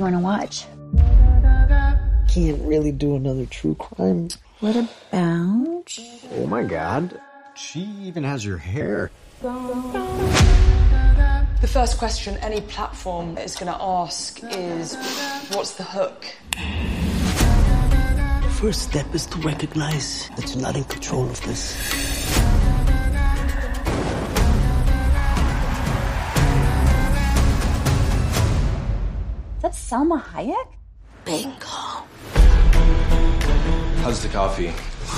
you want to watch? Can't really do another true crime. What about? Oh my god. She even has your hair. The first question any platform is going to ask is what's the hook? The first step is to recognize that you're not in control of this. Selma Hayek? Bingo. How's the coffee?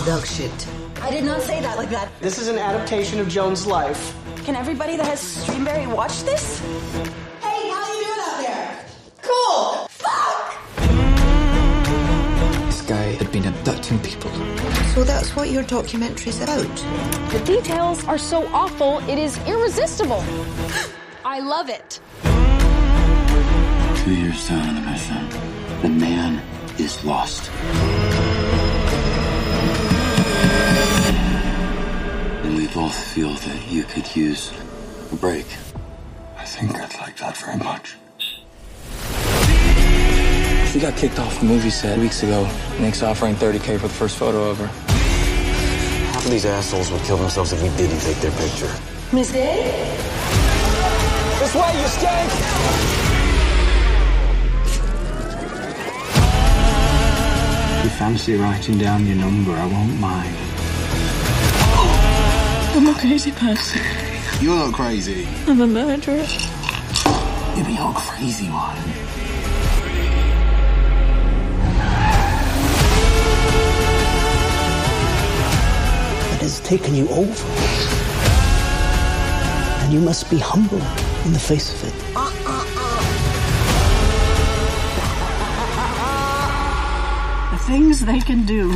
Dog shit. I did not say that like that. This is an adaptation of Joan's life. Can everybody that has Streamberry watch this? Hey, how you doing out there? Cool. Fuck! This guy had been abducting people. So that's what your documentary's about. The details are so awful, it is irresistible. I love it. Two years down on the mission, the man is lost. And we both feel that you could use a break. I think I'd like that very much. She got kicked off the movie set weeks ago. Nick's offering 30k for the first photo of her. Half of these assholes would kill themselves if we didn't take their picture. Miss Day? This way, you stink! Fancy writing down your number, I won't mind. I'm a crazy person. You're not crazy. I'm a murderer. You're the old crazy one. It has taken you over. And you must be humble in the face of it. The things they can do.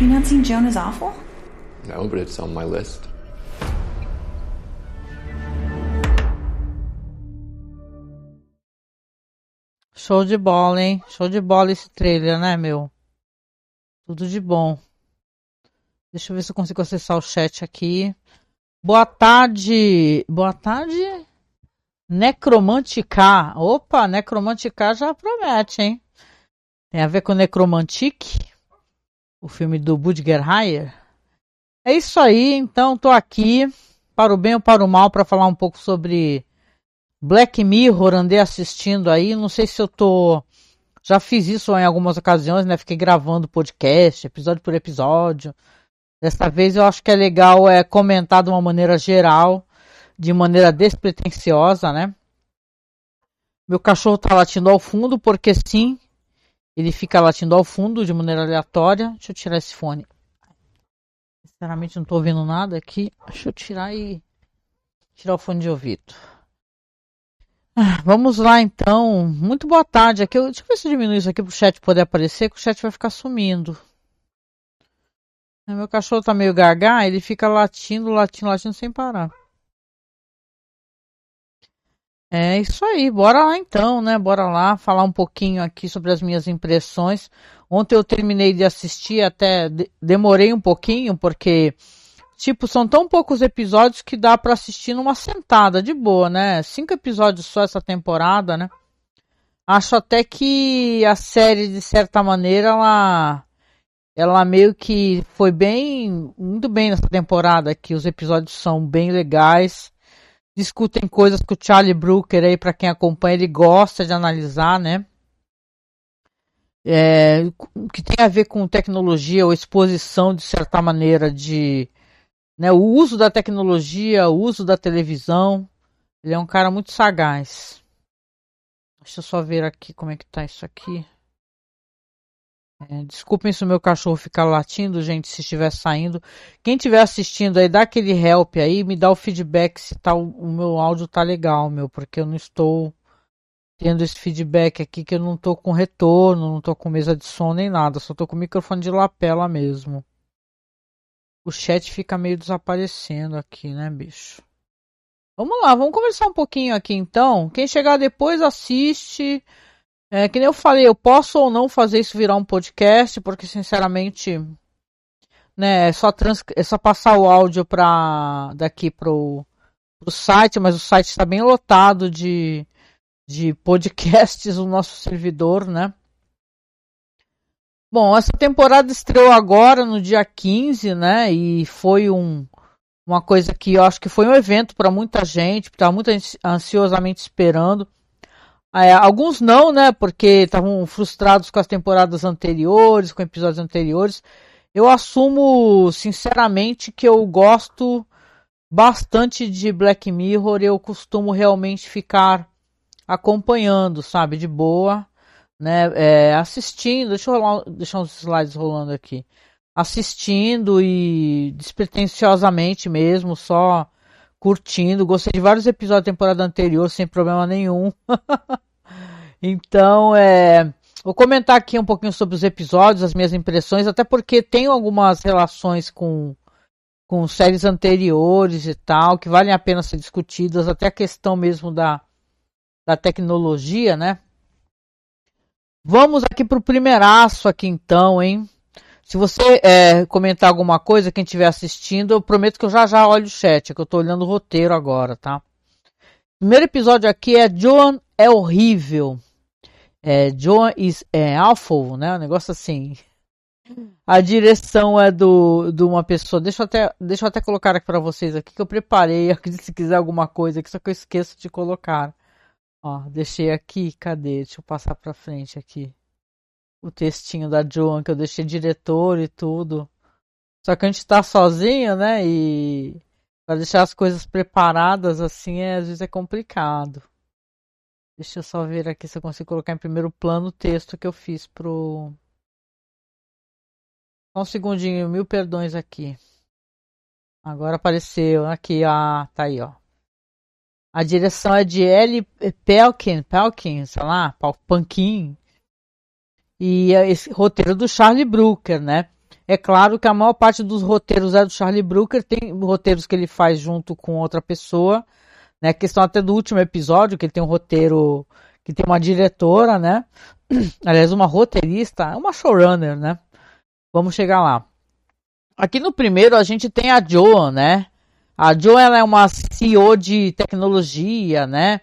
You not seen Joan is awful? No, but it's on my list. Show de bola, hein? Show de bola esse trailer, né, meu? Tudo de bom. Deixa eu ver se eu consigo acessar o chat aqui. Boa tarde. Boa tarde. Necromanticar. Opa, Necromanticar já promete, hein? Tem a ver com Necromantic, o filme do Budger Heyer. É isso aí, então tô aqui para o bem ou para o mal para falar um pouco sobre Black Mirror, andei assistindo aí, não sei se eu tô já fiz isso em algumas ocasiões, né? Fiquei gravando podcast, episódio por episódio. Dessa vez eu acho que é legal é comentar de uma maneira geral, de maneira despretensiosa, né? Meu cachorro tá latindo ao fundo, porque sim, ele fica latindo ao fundo de maneira aleatória. Deixa eu tirar esse fone. Sinceramente não tô ouvindo nada aqui. Deixa eu tirar e tirar o fone de ouvido. Ah, Vamos lá então. Muito boa tarde. Aqui, eu- deixa eu ver se eu diminuo isso aqui pro chat poder aparecer, que o chat vai ficar sumindo. Meu cachorro tá meio gaga, ele fica latindo, latindo, latindo sem parar. É isso aí, bora lá então, né? Bora lá falar um pouquinho aqui sobre as minhas impressões. Ontem eu terminei de assistir, até de- demorei um pouquinho, porque, tipo, são tão poucos episódios que dá pra assistir numa sentada, de boa, né? Cinco episódios só essa temporada, né? Acho até que a série, de certa maneira, ela, ela meio que foi bem, muito bem nessa temporada, que os episódios são bem legais discutem coisas que o Charlie Brooker aí, para quem acompanha, ele gosta de analisar, né? É, que tem a ver com tecnologia ou exposição de certa maneira de né, o uso da tecnologia, o uso da televisão. Ele é um cara muito sagaz. Deixa eu só ver aqui como é que tá isso aqui. É, desculpem se o meu cachorro ficar latindo, gente, se estiver saindo. Quem estiver assistindo aí, dá aquele help aí, me dá o feedback se tá, o, meu áudio tá legal, meu, porque eu não estou tendo esse feedback aqui, que eu não tô com retorno, não tô com mesa de som nem nada, só tô com microfone de lapela mesmo. O chat fica meio desaparecendo aqui, né, bicho? Vamos lá, vamos conversar um pouquinho aqui então. Quem chegar depois assiste. É, que nem eu falei, eu posso ou não fazer isso virar um podcast, porque sinceramente, né, é só, trans, é só passar o áudio para daqui pro, o site, mas o site está bem lotado de, de podcasts, o nosso servidor, né? Bom, essa temporada estreou agora no dia 15, né? E foi um, uma coisa que eu acho que foi um evento para muita gente, estava muito ansiosamente esperando. É, alguns não, né? Porque estavam frustrados com as temporadas anteriores, com episódios anteriores. Eu assumo, sinceramente, que eu gosto bastante de Black Mirror. Eu costumo realmente ficar acompanhando, sabe, de boa, né? É, assistindo. Deixa eu rolar, deixar uns slides rolando aqui. Assistindo e despretensiosamente mesmo, só curtindo. Gostei de vários episódios da temporada anterior sem problema nenhum. então, é. Vou comentar aqui um pouquinho sobre os episódios, as minhas impressões, até porque tem algumas relações com, com séries anteriores e tal, que valem a pena ser discutidas, até a questão mesmo da, da tecnologia, né? Vamos aqui para o primeiraço aqui então, hein? Se você é, comentar alguma coisa, quem estiver assistindo, eu prometo que eu já já olho o chat, que eu estou olhando o roteiro agora, tá? Primeiro episódio aqui é Joan é horrível. É, John is é, awful, né? Um negócio assim. A direção é do de uma pessoa. Deixa eu até, deixa eu até colocar aqui para vocês aqui que eu preparei. Se quiser alguma coisa aqui, só que eu esqueço de colocar. Ó, deixei aqui, cadê? Deixa eu passar para frente aqui. O textinho da Joan que eu deixei diretor e tudo. Só que a gente tá sozinho, né? E para deixar as coisas preparadas assim, é, às vezes é complicado. Deixa eu só ver aqui se eu consigo colocar em primeiro plano o texto que eu fiz pro. Só um segundinho, mil perdões aqui. Agora apareceu aqui, ah, tá aí, ó. A direção é de L. Pelkin, Pelkin, sei lá, Pankin. E é esse roteiro do Charlie Brooker, né? É claro que a maior parte dos roteiros é do Charlie Brooker, tem roteiros que ele faz junto com outra pessoa, né? A questão até do último episódio, que ele tem um roteiro, que tem uma diretora, né? Aliás, uma roteirista, uma showrunner, né? Vamos chegar lá. Aqui no primeiro a gente tem a Joan, né? A Joan ela é uma CEO de tecnologia, né?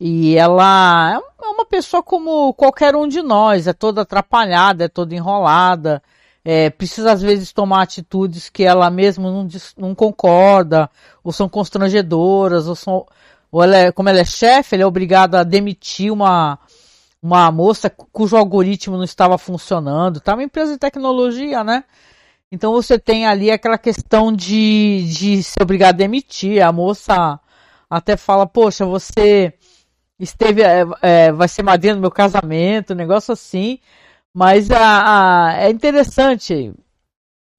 E ela é uma pessoa como qualquer um de nós, é toda atrapalhada, é toda enrolada, é, precisa às vezes tomar atitudes que ela mesma não, não concorda, ou são constrangedoras, ou são. Ou ela é, como ela é chefe, ela é obrigada a demitir uma, uma moça cujo algoritmo não estava funcionando. Tá uma empresa de tecnologia, né? Então você tem ali aquela questão de, de ser obrigado a demitir. A moça até fala, poxa, você esteve, é, é, vai ser madrinha no meu casamento, um negócio assim. Mas a, a, é interessante,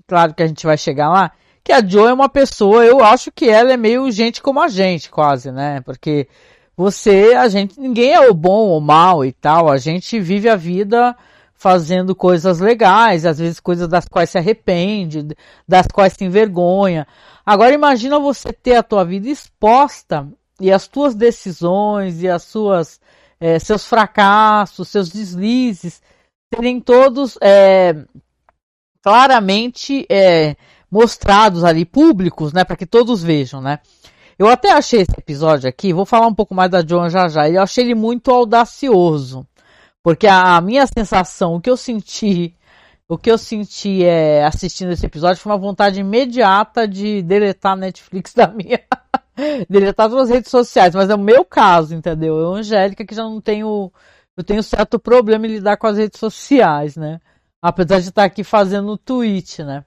claro que a gente vai chegar lá, que a Joe é uma pessoa, eu acho que ela é meio gente como a gente, quase, né? Porque você, a gente, ninguém é o bom ou mal e tal, a gente vive a vida fazendo coisas legais, às vezes coisas das quais se arrepende, das quais se envergonha. Agora imagina você ter a tua vida exposta e as tuas decisões e as suas é, seus fracassos, seus deslizes serem todos é, claramente é, mostrados ali, públicos, né, para que todos vejam, né. Eu até achei esse episódio aqui, vou falar um pouco mais da John já já, eu achei ele muito audacioso, porque a, a minha sensação, o que eu senti, o que eu senti é, assistindo esse episódio foi uma vontade imediata de deletar a Netflix da minha, deletar todas as redes sociais, mas é o meu caso, entendeu? Eu, Angélica, que já não tenho eu tenho certo problema em lidar com as redes sociais, né? Apesar de estar aqui fazendo o tweet, né?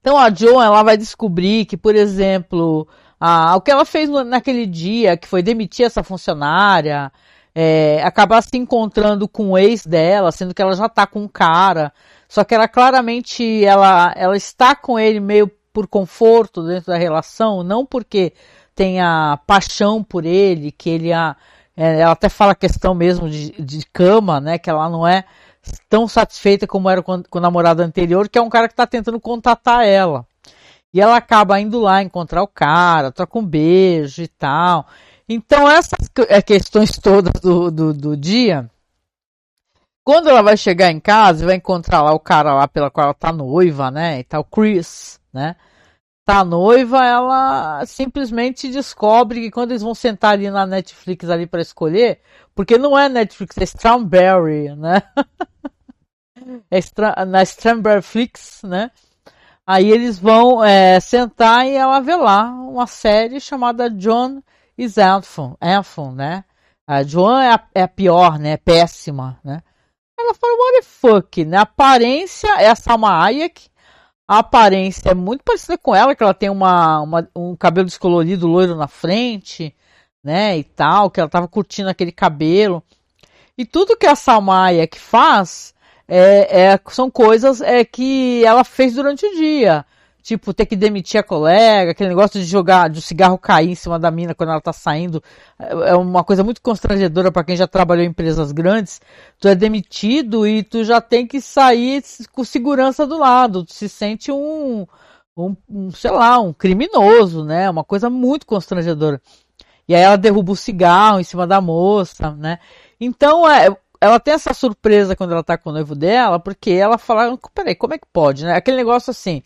Então a Joan ela vai descobrir que, por exemplo, a, o que ela fez naquele dia, que foi demitir essa funcionária, é, acabar se encontrando com o ex dela, sendo que ela já tá com um cara, só que ela claramente ela, ela está com ele meio por conforto dentro da relação, não porque tenha paixão por ele, que ele a ela até fala a questão mesmo de, de cama, né? Que ela não é tão satisfeita como era com, com o namorado anterior, que é um cara que está tentando contatar ela. E ela acaba indo lá encontrar o cara, troca um beijo e tal. Então, essas é, questões todas do, do, do dia, quando ela vai chegar em casa, vai encontrar lá o cara lá pela qual ela tá noiva, né? E tal, Chris, né? Tá noiva, ela simplesmente descobre que quando eles vão sentar ali na Netflix ali para escolher, porque não é Netflix, é Strawberry, né? é na Strawberry Flix, né? Aí eles vão é, sentar e ela vê lá uma série chamada John is Anthony, né? A Joan é a, é a pior, né? É péssima, né? Ela fala, what the fuck, né? A aparência é a Salma Hayek. A aparência é muito parecida com ela, que ela tem uma, uma, um cabelo descolorido loiro na frente, né? E tal, que ela tava curtindo aquele cabelo. E tudo que a Salma Hayek faz é, é, são coisas é, que ela fez durante o dia. Tipo, ter que demitir a colega, aquele negócio de jogar, de o cigarro cair em cima da mina quando ela tá saindo. É, é uma coisa muito constrangedora para quem já trabalhou em empresas grandes. Tu é demitido e tu já tem que sair com segurança do lado. Tu se sente um, um, um sei lá, um criminoso, né? Uma coisa muito constrangedora. E aí ela derruba o cigarro em cima da moça, né? Então, é, ela tem essa surpresa quando ela tá com o noivo dela, porque ela fala, peraí, como é que pode, né? Aquele negócio assim,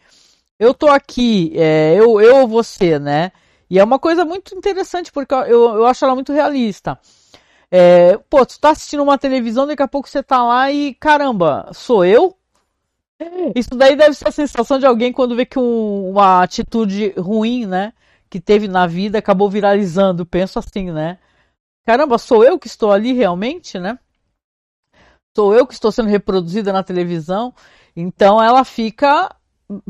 eu tô aqui, é, eu, eu ou você, né? E é uma coisa muito interessante, porque eu, eu acho ela muito realista. É, pô, tu tá assistindo uma televisão, daqui a pouco você tá lá e, caramba, sou eu? Isso daí deve ser a sensação de alguém quando vê que um, uma atitude ruim, né, que teve na vida acabou viralizando. Penso assim, né? Caramba, sou eu que estou ali realmente, né? Sou eu que estou sendo reproduzida na televisão. Então ela fica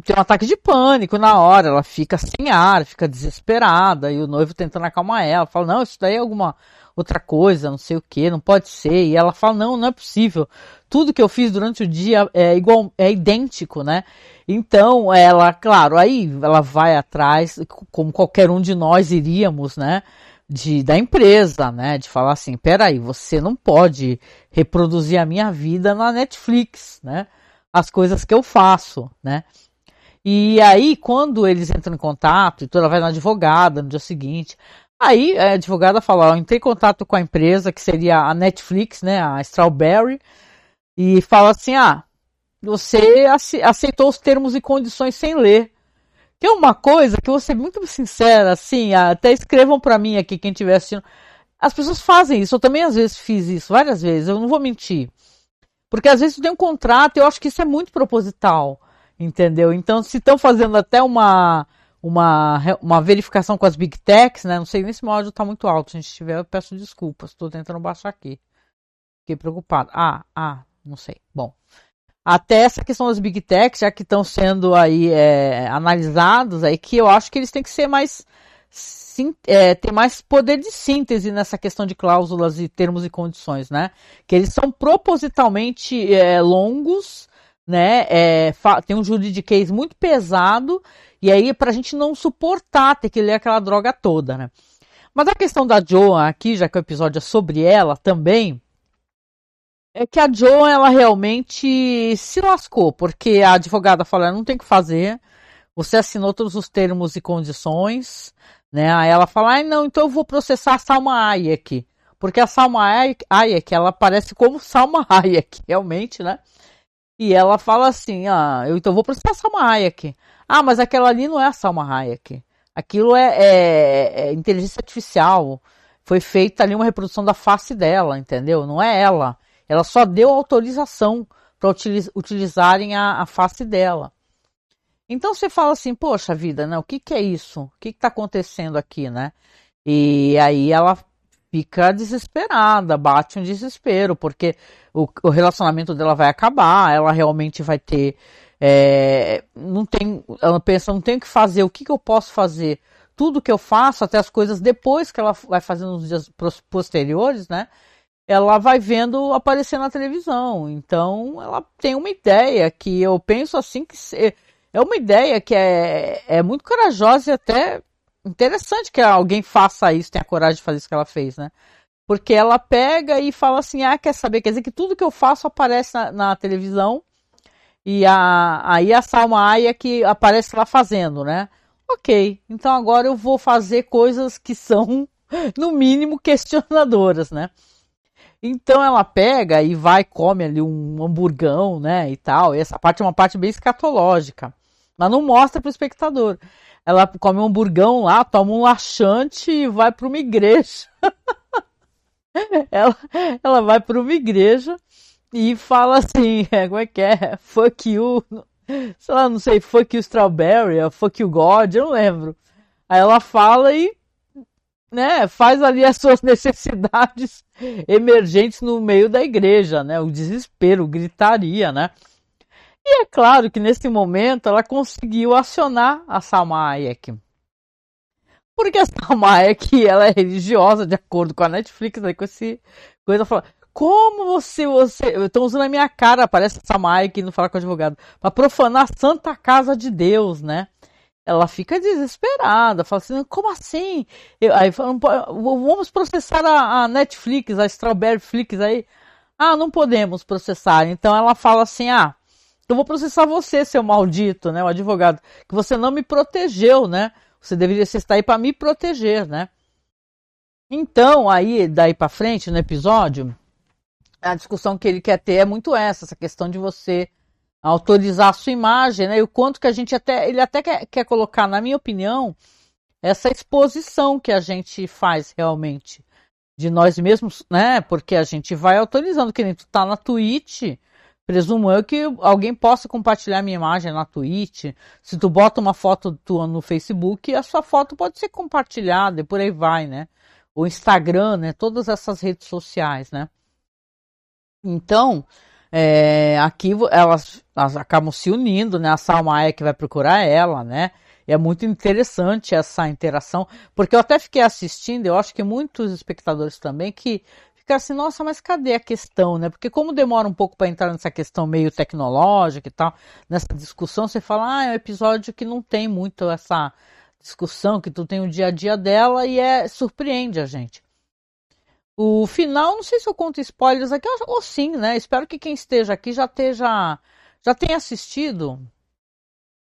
tem um ataque de pânico na hora, ela fica sem ar, fica desesperada, e o noivo tentando acalmar ela, fala, não, isso daí é alguma outra coisa, não sei o que, não pode ser, e ela fala, não, não é possível, tudo que eu fiz durante o dia é igual, é idêntico, né? Então, ela, claro, aí ela vai atrás, como qualquer um de nós iríamos, né? De, da empresa, né? De falar assim, peraí, você não pode reproduzir a minha vida na Netflix, né? As coisas que eu faço, né? E aí, quando eles entram em contato, então ela vai na advogada no dia seguinte. Aí a advogada fala: ó, entrei em contato com a empresa, que seria a Netflix, né, a Strawberry, e fala assim: ah, você aceitou os termos e condições sem ler. Que é uma coisa que eu vou ser muito sincera, assim, até escrevam para mim aqui, quem estiver assistindo. As pessoas fazem isso, eu também às vezes fiz isso, várias vezes, eu não vou mentir. Porque às vezes tu tem um contrato, eu acho que isso é muito proposital. Entendeu? Então, se estão fazendo até uma, uma, uma verificação com as Big Techs, né? Não sei nem se meu áudio está muito alto. Se a gente tiver, eu peço desculpas. Estou tentando baixar aqui. Fiquei preocupado. Ah, ah, não sei. Bom. Até essa questão das Big Techs, já que estão sendo aí é, analisados, aí que eu acho que eles têm que ser mais sim, é, ter mais poder de síntese nessa questão de cláusulas e termos e condições, né? Que eles são propositalmente é, longos né? É, tem um juridiquês muito pesado, e aí para a gente não suportar ter que ler aquela droga toda, né? Mas a questão da Joan aqui, já que o episódio é sobre ela também, é que a Joan ela realmente se lascou, porque a advogada falou, não tem que fazer, você assinou todos os termos e condições, né? Aí ela fala, ah, não, então eu vou processar a Salma Hayek, porque a Salma Hayek, ela parece como Salma Hayek, realmente, né? E ela fala assim: ah, eu então vou processar a Salma Hayek. Ah, mas aquela ali não é a Salma Hayek. Aquilo é, é, é inteligência artificial. Foi feita ali uma reprodução da face dela, entendeu? Não é ela. Ela só deu autorização para utiliz utilizarem a, a, face dela. Então você fala assim, poxa vida, né? O que, que é isso? O que está acontecendo aqui, né? E aí ela fica desesperada, bate um desespero, porque o, o relacionamento dela vai acabar, ela realmente vai ter. É, não tem, ela pensa, não tem o que fazer, o que, que eu posso fazer? Tudo que eu faço, até as coisas depois que ela vai fazendo nos dias posteriores, né? Ela vai vendo aparecer na televisão. Então, ela tem uma ideia que eu penso assim que é uma ideia que é, é muito corajosa e até interessante que alguém faça isso, tenha coragem de fazer isso que ela fez, né? Porque ela pega e fala assim: ah, quer saber? Quer dizer que tudo que eu faço aparece na, na televisão e a, aí a Salma Aya que aparece lá fazendo, né? Ok, então agora eu vou fazer coisas que são, no mínimo, questionadoras, né? Então ela pega e vai, come ali um hamburgão, né, e tal. E essa parte é uma parte bem escatológica, mas não mostra para o espectador. Ela come um burgão lá, toma um laxante e vai para uma igreja. ela, ela vai para uma igreja e fala assim, como é que é? Fuck you, sei lá, não sei, fuck you strawberry, fuck you God, eu não lembro. Aí ela fala e, né, faz ali as suas necessidades emergentes no meio da igreja, né, o desespero, gritaria, né. E é claro que nesse momento ela conseguiu acionar a Salma Hayek. Porque a Salma Hayek, ela é religiosa, de acordo com a Netflix, aí com esse coisa, fala, como você, você, estão usando a minha cara, parece essa Mike não fala com o advogado, para profanar a Santa Casa de Deus, né? Ela fica desesperada, fala assim, como assim? Eu, aí fala, vamos processar a, a, Netflix, a Strawberry Flix aí. Ah, não podemos processar. Então ela fala assim, ah, eu vou processar você, seu maldito, né? O advogado, que você não me protegeu, né? Você deveria estar aí para me proteger, né? Então, aí, daí para frente, no episódio, a discussão que ele quer ter é muito essa, essa questão de você autorizar a sua imagem, né? E o quanto que a gente até, ele até quer, quer colocar, na minha opinião, essa exposição que a gente faz realmente de nós mesmos, né? Porque a gente vai autorizando, que nem tu tá na Twitch, presumo eu que alguém possa compartilhar minha imagem na Twitch. Se tu bota uma foto tua no Facebook, a sua foto pode ser compartilhada e por aí vai, né? O Instagram, né? Todas essas redes sociais, né? Então, é, aqui elas, elas, acabam se unindo, né? A Salmaia que vai procurar ela, né? E é muito interessante essa interação, porque eu até fiquei assistindo, eu acho que muitos espectadores também que ficaram assim, nossa, mas cadê a questão, né? Porque como demora um pouco para entrar nessa questão meio tecnológica e tal, nessa discussão, você fala, ah, é um episódio que não tem muito essa discussão, que tu tem o dia a dia dela e é surpreende a gente. O final, não sei se eu conto spoilers aqui, ou sim, né? Espero que quem esteja aqui já esteja, já tenha assistido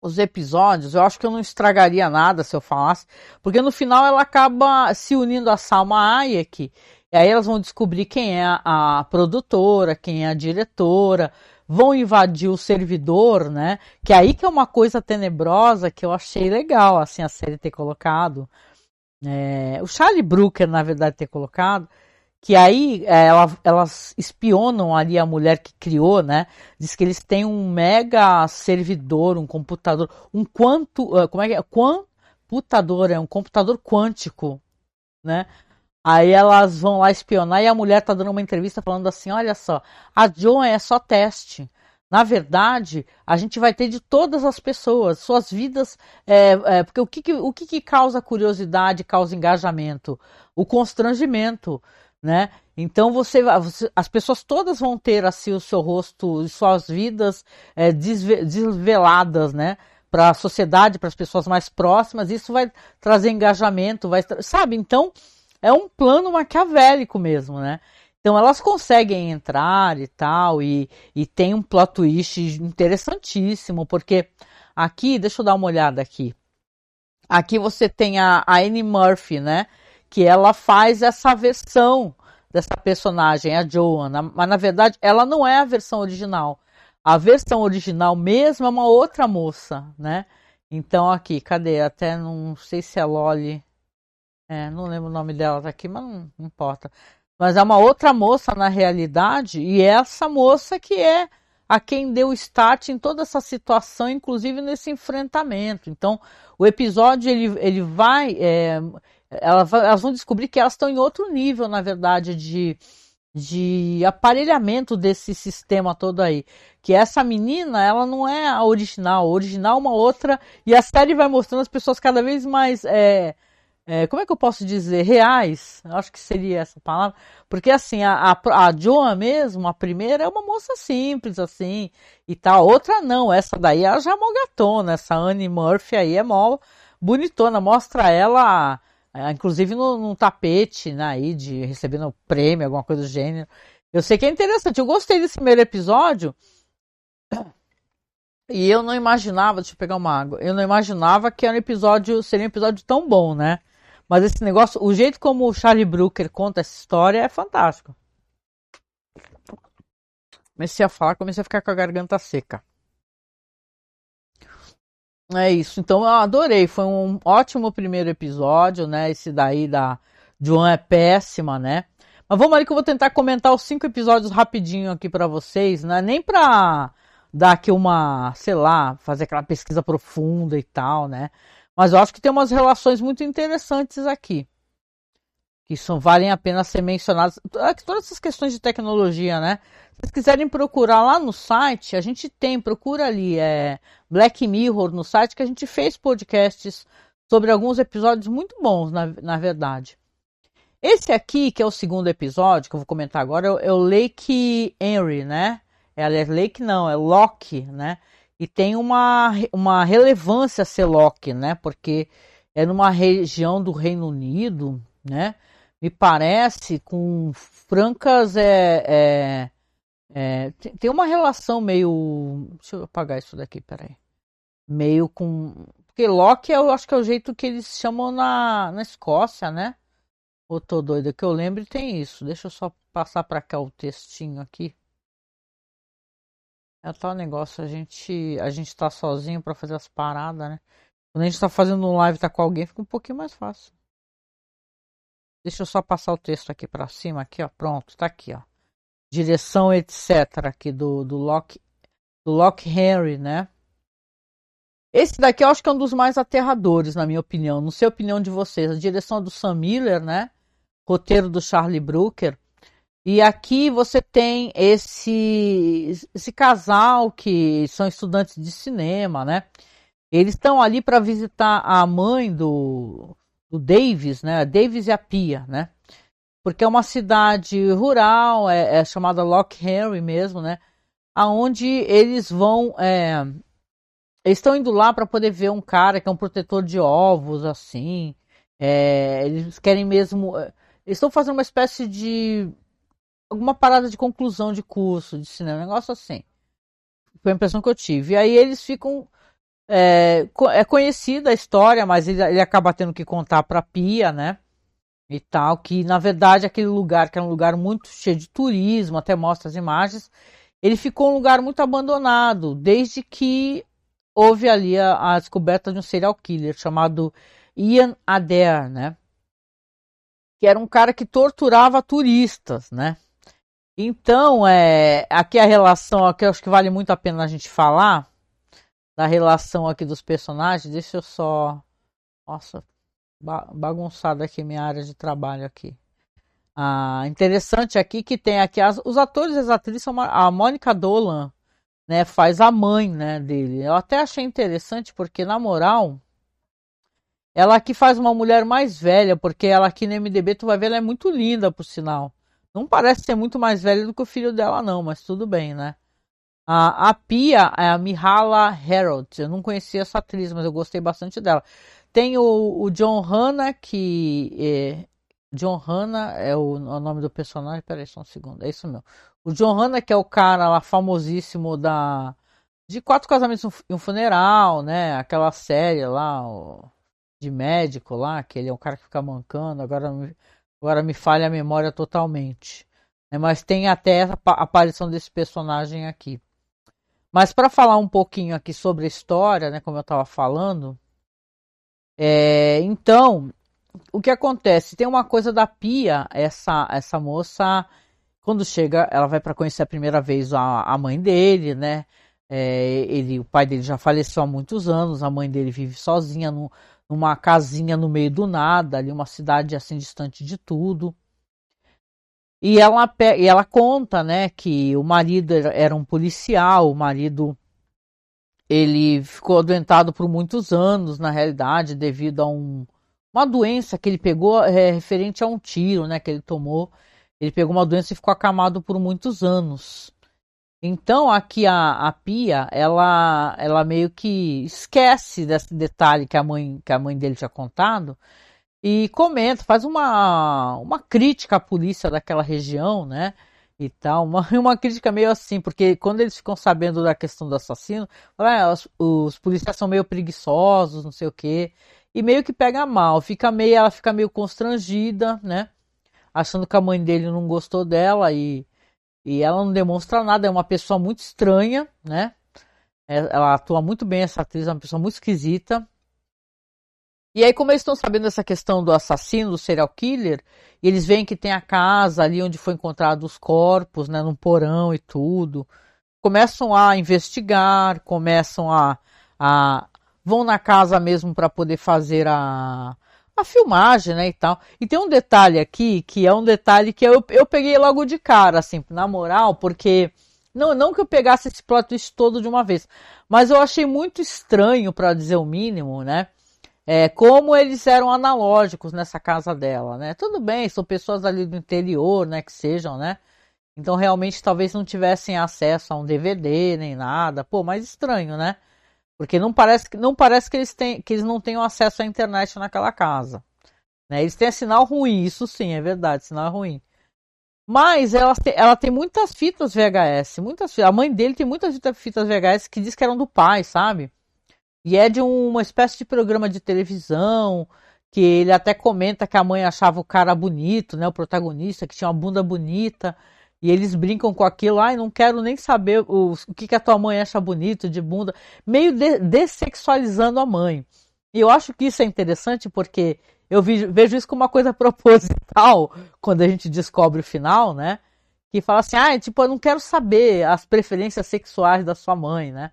os episódios. Eu acho que eu não estragaria nada se eu falasse, porque no final ela acaba se unindo a Salma Hayek, e aí elas vão descobrir quem é a, produtora, quem é a diretora, vão invadir o servidor, né? Que aí que é uma coisa tenebrosa que eu achei legal, assim, a série ter colocado. É, o Charlie Brooker, na verdade, ter colocado que aí é, ela, elas espionam ali a mulher que criou, né? Diz que eles têm um mega servidor, um computador, um quanto, ah, como é que é? Computador, é um computador quântico, né? Aí elas vão lá espionar e a mulher tá dando uma entrevista falando assim, olha só, a John é só teste. Na verdade, a gente vai ter de todas as pessoas, suas vidas, é, é, porque o, que, que o que, que causa curiosidade, causa engajamento? O constrangimento né? Então você, você, as pessoas todas vão ter assim o seu rosto e suas vidas é, desve, desveladas, né? Para a sociedade, para as pessoas mais próximas, isso vai trazer engajamento, vai, sabe? Então é um plano maquiavélico mesmo, né? Então elas conseguem entrar e tal, e, e tem um plot twist interessantíssimo, porque aqui, deixa eu dar uma olhada aqui. Aqui você tem a, a Annie Murphy, né? que ela faz essa versão dessa personagem, a Joanna, mas na verdade ela não é a versão original. A versão original mesmo é uma outra moça, né? Então aqui, cadê? Até não sei se é Loli. É, não lembro o nome dela aqui, mas não, não importa. Mas é uma outra moça na realidade, e é essa moça que é a quem deu start em toda essa situação, inclusive nesse enfrentamento. Então, o episódio ele, ele vai, é, elas, elas vão descobrir que elas estão em outro nível, na verdade, de, de aparelhamento desse sistema todo aí. Que essa menina, ela não é a original, a original é uma outra, e a série vai mostrando as pessoas cada vez mais. É, é, como é que eu posso dizer? Reais, acho que seria essa palavra. Porque assim, a, a, a Joan mesmo, a primeira, é uma moça simples, assim, e tal. Outra não, essa daí ela já é mó gatona, essa Annie Murphy aí é mó bonitona, mostra ela é, inclusive no, num tapete né, aí de recebendo prêmio, alguma coisa do gênero. Eu sei que é interessante. Eu gostei desse primeiro episódio. E eu não imaginava, deixa eu pegar uma água. Eu não imaginava que era um episódio, seria um episódio tão bom, né? Mas esse negócio, o jeito como o Charlie Brooker conta essa história é fantástico. Comecei a falar, comecei a ficar com a garganta seca. É isso. Então eu adorei. Foi um ótimo primeiro episódio, né? Esse daí da Joan é péssima, né? Mas vamos ali que eu vou tentar comentar os cinco episódios rapidinho aqui para vocês, né? Nem pra dar aqui uma, sei lá, fazer aquela pesquisa profunda e tal, né? Mas eu acho que tem umas relações muito interessantes aqui. Que são, valem a pena ser mencionadas. Todas essas questões de tecnologia, né? Se vocês quiserem procurar lá no site, a gente tem, procura ali, é Black Mirror no site, que a gente fez podcasts sobre alguns episódios muito bons, na, na verdade. Esse aqui, que é o segundo episódio, que eu vou comentar agora, é o, é o Lake Henry, né? É, aliás, Lake não, é Locke, né? E tem uma, uma relevância Locke, né? Porque é numa região do Reino Unido, né? Me parece com francas é, é, é tem, uma relação meio deixa eu apagar isso daqui, peraí. Meio com porque Locke eu acho que é o jeito que eles chamam na, na Escócia, né? Ou tô doida que eu lembro tem isso. Deixa eu só passar para cá o textinho aqui. É tal negócio, a gente a gente tá sozinho para fazer as paradas, né? Quando a gente tá fazendo um live tá com alguém, fica um pouquinho mais fácil. Deixa eu só passar o texto aqui para cima aqui, ó. Pronto, tá aqui, ó. Direção etc aqui do do Lock do Henry, né? Esse daqui eu acho que é um dos mais aterradores, na minha opinião. Não sei a opinião de vocês. A direção é do Sam Miller, né? Roteiro do Charlie Brooker. E aqui você tem esse, esse casal que são estudantes de cinema, né? Eles estão ali para visitar a mãe do, do Davis, né? Davis e a Pia, né? Porque é uma cidade rural, é, é chamada Lock Henry mesmo, né? Aonde eles vão, é, estão indo lá para poder ver um cara que é um protetor de ovos, assim. É, eles querem mesmo, é, estão fazendo uma espécie de alguma parada de conclusão de curso de cinema, um negócio assim. Foi a impressão que eu tive. E aí eles ficam. É, é conhecida a história, mas ele, ele acaba tendo que contar pra Pia, né? E tal, que na verdade aquele lugar, que era um lugar muito cheio de turismo, até mostra as imagens, ele ficou um lugar muito abandonado, desde que houve ali a, a descoberta de um serial killer chamado Ian Adair, né? Que era um cara que torturava turistas, né? Então, é, aqui a relação, aqui eu acho que vale muito a pena a gente falar da relação aqui dos personagens. Deixa eu só, nossa, bagunçada aqui minha área de trabalho aqui. Ah, interessante aqui que tem aqui as, os atores e as atrizes são a Mônica Dolan, né, faz a mãe, né, dele. Eu até achei interessante porque na moral ela aqui faz uma mulher mais velha, porque ela aqui no MDB tu vai ver ela é muito linda por sinal. Não parece ser muito mais velha do que o filho dela, não, mas tudo bem, né? A, a Pia é a Mihala Harold. Eu não conhecia essa atriz, mas eu gostei bastante dela. Tem o, o John Hanna, que. É, John Hanna é o, o, nome do personagem. Peraí, só um segundo. É isso mesmo. O John Hanna, que é o cara lá famosíssimo da. De Quatro Casamentos e um Funeral, né? Aquela série lá, o, de médico lá, que ele é um cara que fica mancando. Agora Agora me falha a memória totalmente. Né? Mas tem até a aparição desse personagem aqui. Mas para falar um pouquinho aqui sobre a história, né, como eu estava falando, é, então o que acontece? Tem uma coisa da Pia, essa essa moça quando chega, ela vai para conhecer a primeira vez a, a mãe dele, né? É, ele, o pai dele já faleceu há muitos anos, a mãe dele vive sozinha no, numa casinha no meio do nada, ali uma cidade assim distante de tudo. E ela, e ela conta, né, que o marido era um policial, o marido ele ficou adoentado por muitos anos, na realidade, devido a um, uma doença que ele pegou é, referente a um tiro, né, que ele tomou. Ele pegou uma doença e ficou acamado por muitos anos. Então aqui a, a Pia, ela, ela meio que esquece desse detalhe que a mãe, que a mãe dele tinha contado e comenta, faz uma, uma crítica à polícia daquela região, né? E tal, uma, uma crítica meio assim, porque quando eles ficam sabendo da questão do assassino, ah, os, os policiais são meio preguiçosos, não sei o quê, e meio que pega mal, fica meio, ela fica meio constrangida, né? Achando que a mãe dele não gostou dela e e ela não demonstra nada, é uma pessoa muito estranha, né? É, ela atua muito bem, essa atriz é uma pessoa muito esquisita. E aí, como eles estão sabendo dessa questão do assassino, do serial killer, eles veem que tem a casa ali onde foi encontrado os corpos, né, num porão e tudo, começam a investigar, começam a, a vão na casa mesmo para poder fazer a, a filmagem, né, e tal. E tem um detalhe aqui, que é um detalhe que eu, eu peguei logo de cara, assim, na moral, porque não, não que eu pegasse esse plot twist todo de uma vez, mas eu achei muito estranho, para dizer o mínimo, né, é, como eles eram analógicos nessa casa dela, né? Tudo bem, são pessoas ali do interior, né, que sejam, né? Então realmente talvez não tivessem acesso a um DVD nem nada. Pô, mais estranho, né? Porque não parece, não parece que, eles têm, que eles não tenham acesso à internet naquela casa. Né? Eles têm sinal ruim, isso sim, é verdade, sinal é ruim. Mas ela, ela tem muitas fitas VHS, muitas A mãe dele tem muitas fitas VHS que diz que eram do pai, sabe? E é de uma espécie de programa de televisão, que ele até comenta que a mãe achava o cara bonito, né? O protagonista, que tinha uma bunda bonita. E eles brincam com aquilo, ai, não quero nem saber o, o que, que a tua mãe acha bonito de bunda, meio de, dessexualizando a mãe. E eu acho que isso é interessante porque eu vejo isso como uma coisa proposital quando a gente descobre o final, né? Que fala assim, ah, tipo, eu não quero saber as preferências sexuais da sua mãe, né?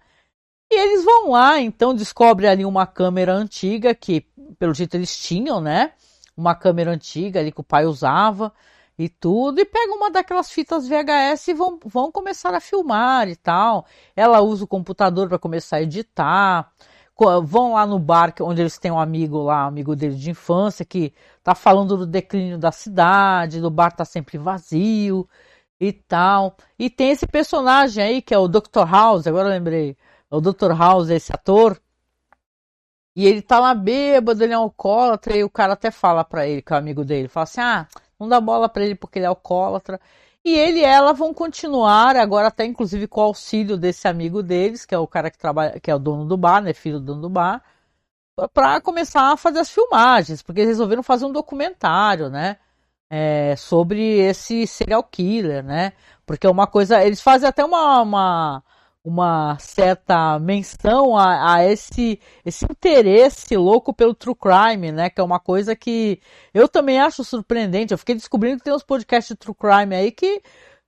E eles vão lá, então descobre ali uma câmera antiga que, pelo jeito, eles tinham, né? Uma câmera antiga ali que o pai usava e tudo, e pegam uma daquelas fitas VHS e vão, vão começar a filmar e tal. Ela usa o computador para começar a editar. Vão lá no bar onde eles têm um amigo lá, amigo dele de infância, que tá falando do declínio da cidade, do bar tá sempre vazio e tal. E tem esse personagem aí que é o Dr. House, agora eu lembrei o Dr. House, esse ator, e ele tá lá bêbado, ele é um alcoólatra, e o cara até fala para ele, que é o amigo dele, fala assim, ah, não dá bola para ele porque ele é alcoólatra. E ele e ela vão continuar, agora até inclusive com o auxílio desse amigo deles, que é o cara que trabalha, que é o dono do bar, né, filho do dono do bar, para começar a fazer as filmagens, porque eles resolveram fazer um documentário, né, é, sobre esse serial killer, né, porque é uma coisa, eles fazem até uma, uma uma certa menção a, a, esse, esse interesse louco pelo true crime, né? Que é uma coisa que eu também acho surpreendente. Eu fiquei descobrindo que tem uns podcasts de true crime aí que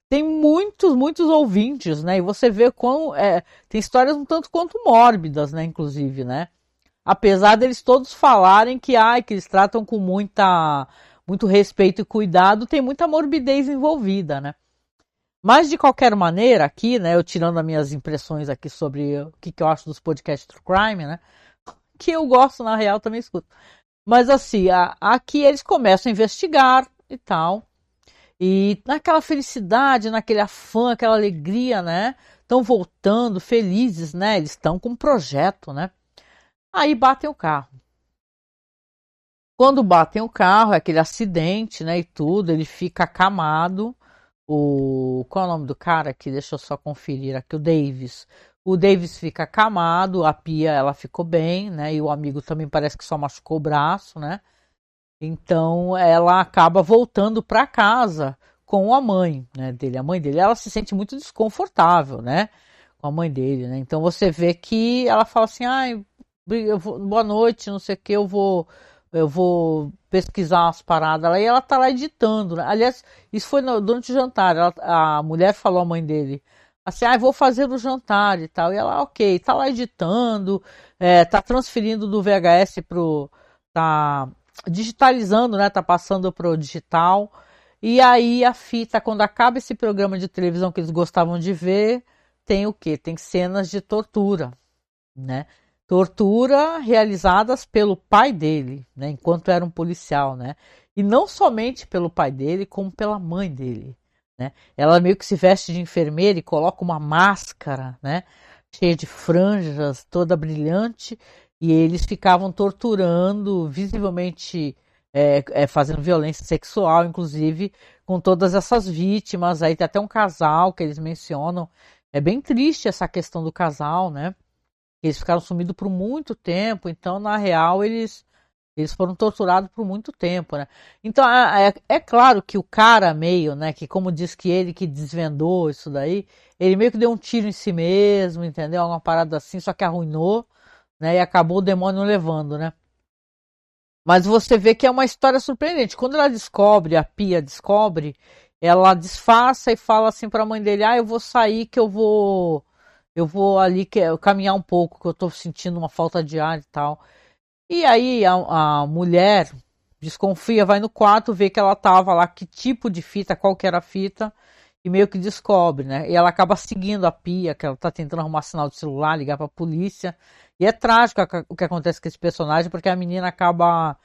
tem muitos, muitos ouvintes, né? E você vê como é, tem histórias um tanto quanto mórbidas, né? Inclusive, né? Apesar deles todos falarem que, ai, que eles tratam com muita, muito respeito e cuidado, tem muita morbidez envolvida, né? Mas de qualquer maneira, aqui, né, eu tirando as minhas impressões aqui sobre o que, que eu acho dos podcasts True Crime, né, que eu gosto, na real, também escuto. Mas assim, a, aqui eles começam a investigar e tal. E naquela felicidade, naquele afã, aquela alegria, né? Estão voltando felizes, né? Eles estão com um projeto, né? Aí batem o carro. Quando batem o carro, é aquele acidente, né? E tudo, ele fica acamado o qual é o nome do cara aqui? Deixa eu só conferir aqui, o Davis. O Davis fica acamado, a Pia ela ficou bem, né? E o amigo também parece que só machucou o braço, né? Então ela acaba voltando para casa com a mãe, né, dele. A mãe dele, ela se sente muito desconfortável, né, com a mãe dele, né? Então você vê que ela fala assim: "Ai, boa noite, não sei o que, eu vou eu vou pesquisar as paradas lá e ela tá lá editando. Né? Aliás, isso foi no, durante o jantar. Ela, a mulher falou à mãe dele assim, ah, vou fazer o jantar e tal. E ela, ok, tá lá editando, é, tá transferindo do VHS pro. tá digitalizando, né? Tá passando pro digital. E aí a fita, quando acaba esse programa de televisão que eles gostavam de ver, tem o quê? Tem cenas de tortura, né? Tortura realizadas pelo pai dele, né, enquanto era um policial, né? E não somente pelo pai dele, como pela mãe dele, né? Ela meio que se veste de enfermeira e coloca uma máscara, né, cheia de franjas, toda brilhante, e eles ficavam torturando, visivelmente é, é, fazendo violência sexual, inclusive, com todas essas vítimas. Aí tem até um casal que eles mencionam. É bem triste essa questão do casal, né? Eles ficaram sumidos por muito tempo, então na real eles Eles foram torturados por muito tempo, né? Então, é, é, claro que o cara meio, né, que como diz que ele que desvendou isso daí, ele meio que deu um tiro em si mesmo, entendeu? Uma parada assim, só que arruinou, né, e acabou o demônio levando, né? Mas você vê que é uma história surpreendente. Quando ela descobre, a Pia descobre, ela disfarça e fala assim para a mãe dele: "Ah, eu vou sair que eu vou eu vou ali que, caminhar um pouco, que eu estou sentindo uma falta de ar e tal". E aí a, a mulher desconfia, vai no quarto, vê que ela tava lá, que tipo de fita, qual que era a fita, e meio que descobre, né? E ela acaba seguindo a pia, que ela tá tentando arrumar sinal de celular, ligar pra polícia. E é trágico o que acontece com esse personagem, porque a menina acaba,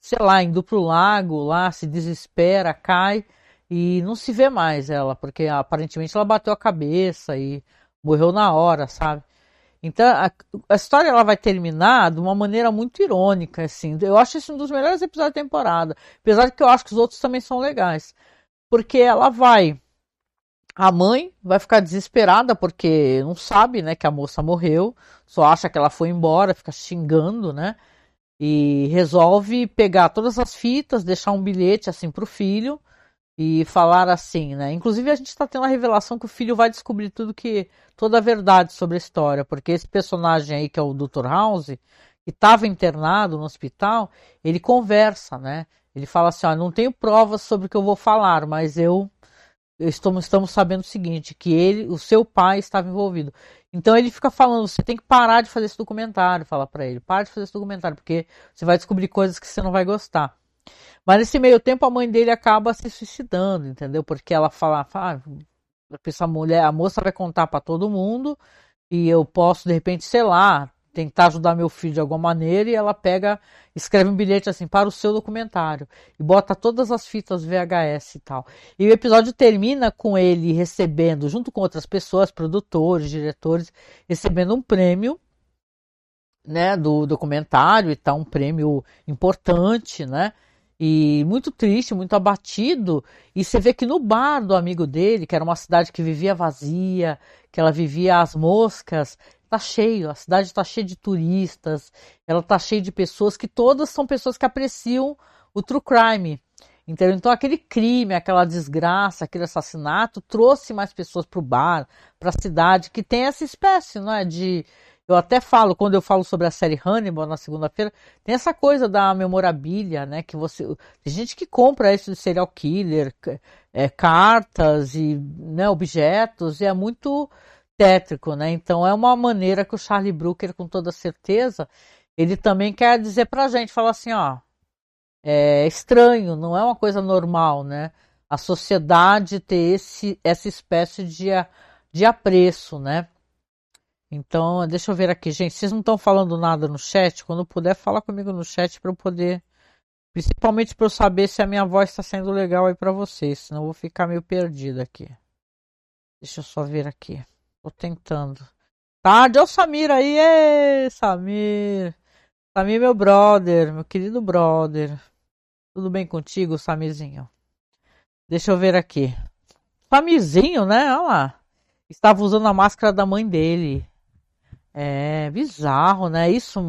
sei lá, indo pro lago lá, se desespera, cai e não se vê mais ela, porque aparentemente ela bateu a cabeça e morreu na hora, sabe? Então a, a, história ela vai terminar de uma maneira muito irônica, assim. Eu acho esse um dos melhores episódios da temporada, apesar de que eu acho que os outros também são legais, porque ela vai a mãe vai ficar desesperada porque não sabe, né, que a moça morreu, só acha que ela foi embora, fica xingando, né? E resolve pegar todas as fitas, deixar um bilhete assim pro filho e falar assim, né? Inclusive a gente está tendo a revelação que o filho vai descobrir tudo que toda a verdade sobre a história, porque esse personagem aí que é o Dr. House, que estava internado no hospital, ele conversa, né? Ele fala assim, ó, não tenho provas sobre o que eu vou falar, mas eu estamos, estamos sabendo o seguinte, que ele, o seu pai estava envolvido. Então ele fica falando, você tem que parar de fazer esse documentário, fala para ele, para de fazer esse documentário, porque você vai descobrir coisas que você não vai gostar. Mas nesse meio tempo a mãe dele acaba se suicidando, entendeu? Porque ela fala, ah, essa mulher, a moça vai contar para todo mundo e eu posso de repente, sei lá, tentar ajudar meu filho de alguma maneira e ela pega, escreve um bilhete assim para o seu documentário e bota todas as fitas VHS e tal. E o episódio termina com ele recebendo, junto com outras pessoas, produtores, diretores, recebendo um prêmio né, do documentário e tal, um prêmio importante, né? E muito triste, muito abatido. E você vê que no bar do amigo dele, que era uma cidade que vivia vazia, que ela vivia às moscas, tá cheio, a cidade está cheia de turistas, ela tá cheia de pessoas que todas são pessoas que apreciam o true crime. Entendeu? Então aquele crime, aquela desgraça, aquele assassinato trouxe mais pessoas para o bar, para a cidade, que tem essa espécie, não é, de eu até falo, quando eu falo sobre a série Hannibal na segunda-feira, tem essa coisa da memorabilia, né? Que você. Tem gente que compra isso de serial killer, é, cartas e né, objetos, e é muito tétrico, né? Então é uma maneira que o Charlie Brooker, com toda certeza, ele também quer dizer pra gente, falar assim, ó, é estranho, não é uma coisa normal, né? A sociedade ter esse, essa espécie de, de apreço, né? Então, deixa eu ver aqui, gente. Vocês não estão falando nada no chat? Quando puder, fala comigo no chat para eu poder. Principalmente para eu saber se a minha voz está sendo legal aí para vocês. Senão eu vou ficar meio perdido aqui. Deixa eu só ver aqui. Tô tentando. Tarde, ô Samir aí, Samir. Samir, meu brother, meu querido brother. Tudo bem contigo, Samirzinho? Deixa eu ver aqui. Samirzinho, né? Olha lá. Estava usando a máscara da mãe dele. É bizarro, né? Isso,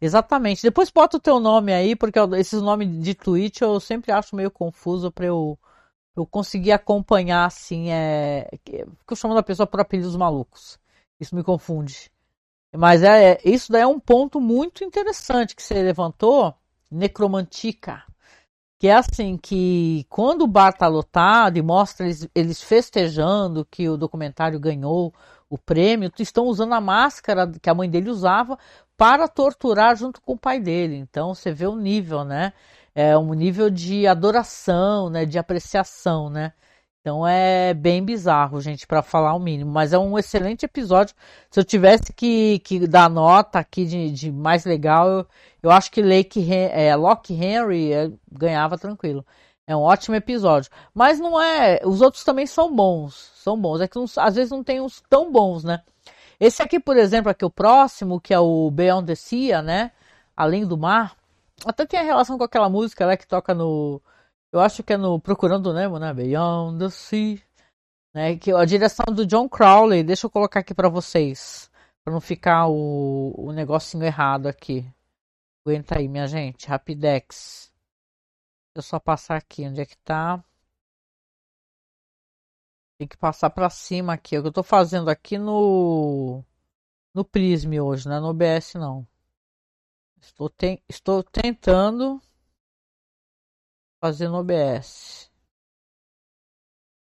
exatamente. Depois bota o teu nome aí, porque esses nomes de tweet eu sempre acho meio confuso para eu, eu conseguir acompanhar, assim, é... Fico chamando a pessoa por apelidos malucos. Isso me confunde. Mas é, é, isso daí é um ponto muito interessante que você levantou, necromantica. Que é assim, que quando o bar tá lotado e mostra eles, eles festejando que o documentário ganhou o prêmio, estão usando a máscara que a mãe dele usava para torturar junto com o pai dele. Então você vê o nível, né? É um nível de adoração, né? De apreciação, né? Então é bem bizarro, gente, para falar o mínimo. Mas é um excelente episódio. Se eu tivesse que, que dar nota aqui de, de mais legal, eu, eu acho que Lake, é, Locke Henry é, ganhava tranquilo. É um ótimo episódio. Mas não é. Os outros também são bons. São bons. É que às vezes não tem uns tão bons, né? Esse aqui, por exemplo, aqui o próximo, que é o Beyond the Sea, né? Além do Mar. Até tem a relação com aquela música né, que toca no. Eu acho que é no Procurando Nemo, né? Beyond the Sea. Né, que a direção do John Crowley. Deixa eu colocar aqui para vocês. para não ficar o, o negocinho errado aqui. Aguenta aí, minha gente. Rapidex. Eu só passar aqui. Onde é que tá? Tem que passar para cima aqui. É o que eu tô fazendo aqui no no Prism hoje, não é no OBS não. Estou. Estou tentando fazer no OBS.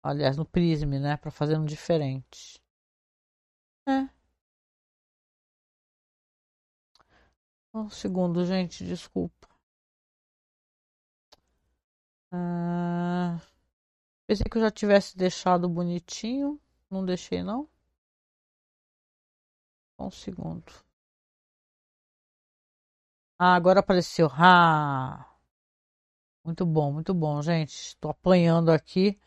Aliás, no Prism, né? Para fazer um diferente. É. Um segundo, gente, desculpa. Ah, pensei que eu já tivesse deixado bonitinho. Não deixei, não? Um segundo. Ah, agora apareceu. Ah! Muito bom, muito bom, gente. Estou apanhando aqui,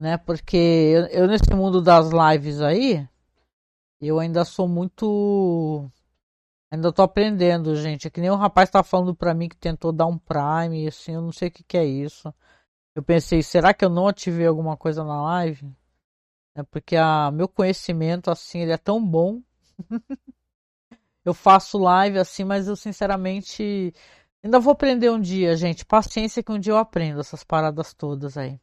né? Porque eu, eu, nesse mundo das lives aí, eu ainda sou muito. Ainda tô aprendendo, gente. É que nem o rapaz tá falando para mim que tentou dar um Prime, assim, eu não sei o que, que é isso. Eu pensei, será que eu não ativei alguma coisa na live? É porque a meu conhecimento, assim, ele é tão bom. eu faço live assim, mas eu sinceramente Ainda vou aprender um dia, gente. Paciência que um dia eu aprendo essas paradas todas aí.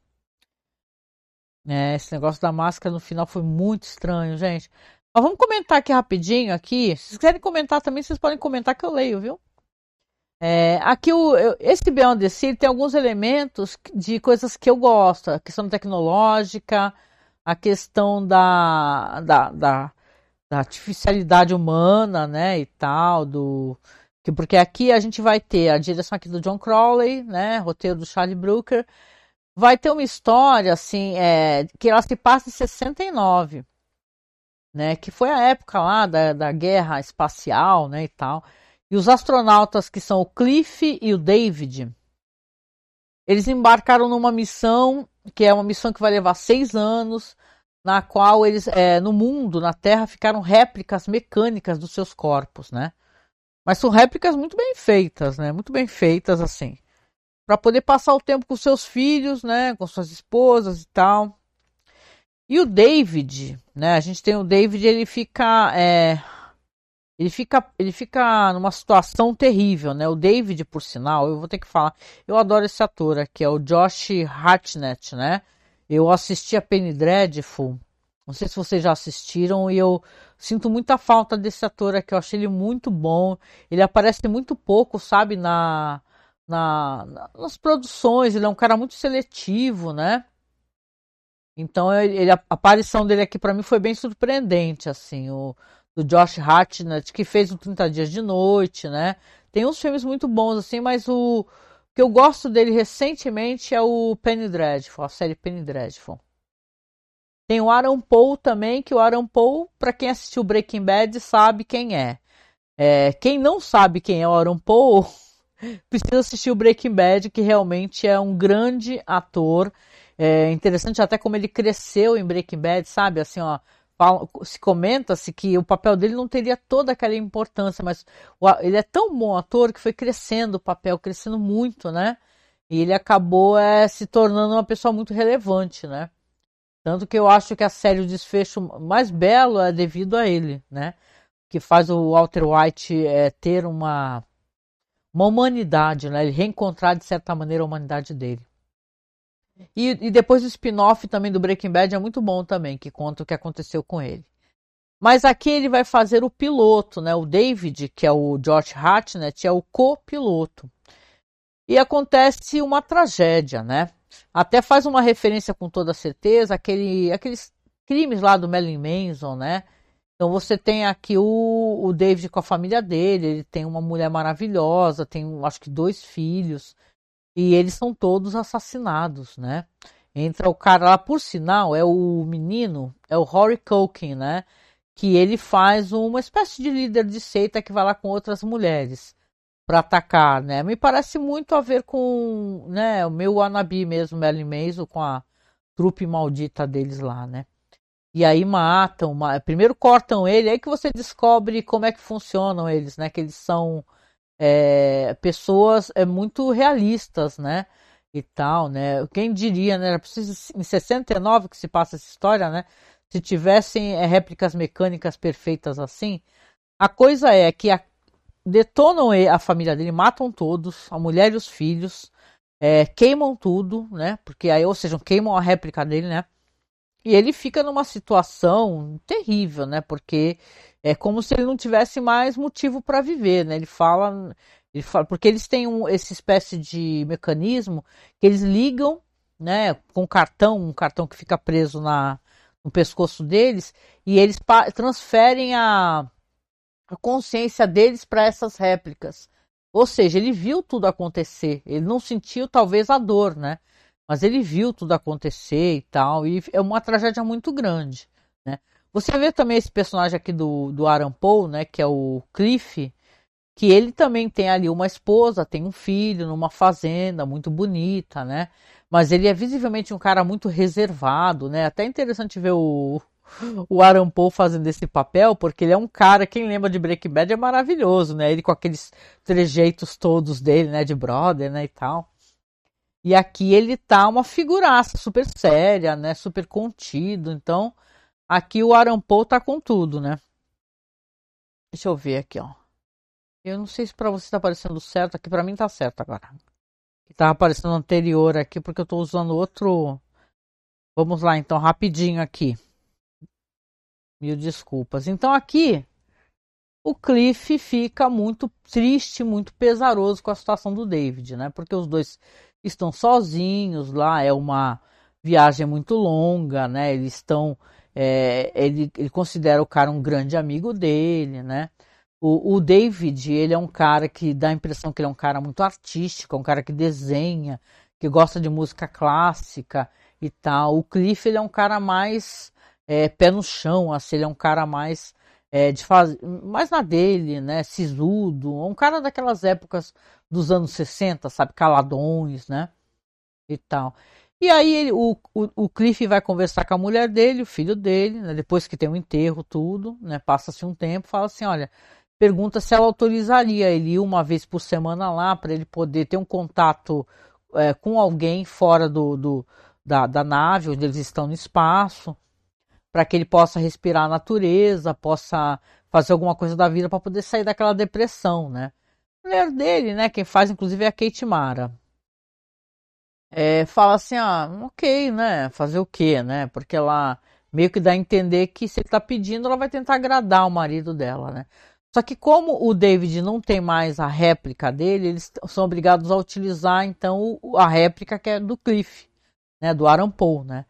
É, esse negócio da máscara no final foi muito estranho, gente. Mas vamos comentar aqui rapidinho aqui. Se vocês comentar também, vocês podem comentar que eu leio, viu? É, aqui o, esse Beyond the Sea tem alguns elementos de coisas que eu gosto. A questão tecnológica, a questão da, da, da, da artificialidade humana, né, e tal, do porque aqui a gente vai ter a direção aqui do John Crowley, né, roteiro do Charlie Brooker, vai ter uma história assim, é, que ela se passa em 69, né, que foi a época lá da, da guerra espacial, né, e tal. E os astronautas que são o Cliff e o David, eles embarcaram numa missão que é uma missão que vai levar seis anos, na qual eles, é, no mundo, na Terra, ficaram réplicas mecânicas dos seus corpos, né? Mas são réplicas muito bem feitas, né? Muito bem feitas assim. Para poder passar o tempo com seus filhos, né? Com suas esposas e tal. E o David, né? A gente tem o David, ele fica. É, ele fica, ele fica numa situação terrível, né? O David, por sinal, eu vou ter que falar. Eu adoro esse ator aqui, é o Josh Hartnett, né? Eu assisti a Penny Dreadful não sei se vocês já assistiram e eu sinto muita falta desse ator aqui. Eu achei ele muito bom. Ele aparece muito pouco, sabe, na, na, nas produções. Ele é um cara muito seletivo, né? Então ele, a aparição dele aqui para mim foi bem surpreendente, assim, o do Josh Hartnett que fez o 30 Dias de Noite, né? Tem uns filmes muito bons assim, mas o que eu gosto dele recentemente é o Penny Dreadful, a série Penny Dreadful. Tem o Aaron Paul também, que o Aaron Paul, para quem assistiu Breaking Bad, sabe quem é. é. Quem não sabe quem é o Aaron Paul, precisa assistir o Breaking Bad, que realmente é um grande ator. É interessante até como ele cresceu em Breaking Bad, sabe? Assim, ó, se comenta-se que o papel dele não teria toda aquela importância, mas ele é tão bom ator que foi crescendo o papel, crescendo muito, né? E ele acabou é, se tornando uma pessoa muito relevante, né? Tanto que eu acho que a série, o desfecho mais belo é devido a ele, né? Que faz o Walter White é, ter uma, uma humanidade, né? Ele reencontrar de certa maneira a humanidade dele. E, e depois o spin-off também do Breaking Bad é muito bom também, que conta o que aconteceu com ele. Mas aqui ele vai fazer o piloto, né? O David, que é o George Hartnett, é o copiloto. E acontece uma tragédia, né? Até faz uma referência com toda certeza aquele, aqueles crimes lá do Marilyn Manson, né? Então você tem aqui o, o David com a família dele, ele tem uma mulher maravilhosa, tem acho que dois filhos, e eles são todos assassinados, né? Entra o cara lá, por sinal, é o menino, é o Rory Culkin, né? Que ele faz uma espécie de líder de seita que vai lá com outras mulheres para atacar, né? Me parece muito a ver com, né, o meu Anabi mesmo, Merlin Mason, com a trupe maldita deles lá, né? E aí matam, primeiro cortam ele, aí que você descobre como é que funcionam eles, né? Que eles são é, pessoas é, muito realistas, né? E tal, né? Quem diria, né? Era preciso, em 69 que se passa essa história, né? Se tivessem é, réplicas mecânicas perfeitas assim. A coisa é que a detonam a família dele, matam todos, a mulher e os filhos, é, queimam tudo, né? Porque aí, ou seja, queimam a réplica dele, né? E ele fica numa situação terrível, né? Porque é como se ele não tivesse mais motivo para viver, né? Ele fala, ele fala, porque eles têm um, esse espécie de mecanismo que eles ligam, né? Com cartão, um cartão que fica preso na, no pescoço deles e eles transferem a, a consciência deles para essas réplicas. Ou seja, ele viu tudo acontecer. Ele não sentiu talvez a dor, né? Mas ele viu tudo acontecer e tal. E é uma tragédia muito grande, né? Você vê também esse personagem aqui do, do Aaron Paul, né? Que é o Cliff. Que ele também tem ali uma esposa, tem um filho numa fazenda muito bonita, né? Mas ele é visivelmente um cara muito reservado, né? Até interessante ver o, o Aaron Paul fazendo esse papel, porque ele é um cara, quem lembra de Breaking Bad é maravilhoso, né? Ele com aqueles trejeitos todos dele, né? De brother, né? E tal. E aqui ele tá uma figuraça super séria, né? Super contido. Então, aqui o Paul tá com tudo, né? Deixa eu ver aqui, ó. Eu não sei se para você tá aparecendo certo, aqui para mim tá certo agora. Que tava aparecendo anterior aqui porque eu tô usando outro Vamos lá então, rapidinho aqui. Mil desculpas. Então aqui o Cliff fica muito triste, muito pesaroso com a situação do David, né? Porque os dois estão sozinhos lá, é uma viagem muito longa, né? Eles estão. É, ele, ele considera o cara um grande amigo dele, né? O, o, David, ele é um cara que dá a impressão que ele é um cara muito artístico, é um cara que desenha, que gosta de música clássica e tal. O Cliff, ele é um cara mais é, pé no chão, assim, ele é um cara mais é, de faz... mais na dele, né, sisudo, um cara daquelas épocas dos anos 60, sabe, caladões, né, e tal. E aí ele, o, o, o Cliff vai conversar com a mulher dele, o filho dele, né, depois que tem o um enterro, tudo, né, passa-se um tempo, fala assim, olha, pergunta se ela autorizaria ele ir uma vez por semana lá para ele poder ter um contato é, com alguém fora do, do da, da nave, onde eles estão no espaço, para que ele possa respirar a natureza, possa fazer alguma coisa da vida para poder sair daquela depressão, né? A mulher dele, né? Quem faz inclusive é a Kate Mara. É, fala assim, ah, ok, né? Fazer o quê, né? Porque ela meio que dá a entender que se ele tá pedindo, ela vai tentar agradar o marido dela, né? Só que como o David não tem mais a réplica dele, eles são obrigados a utilizar então a réplica que é do Cliff, né? Do Aaron Paul, né?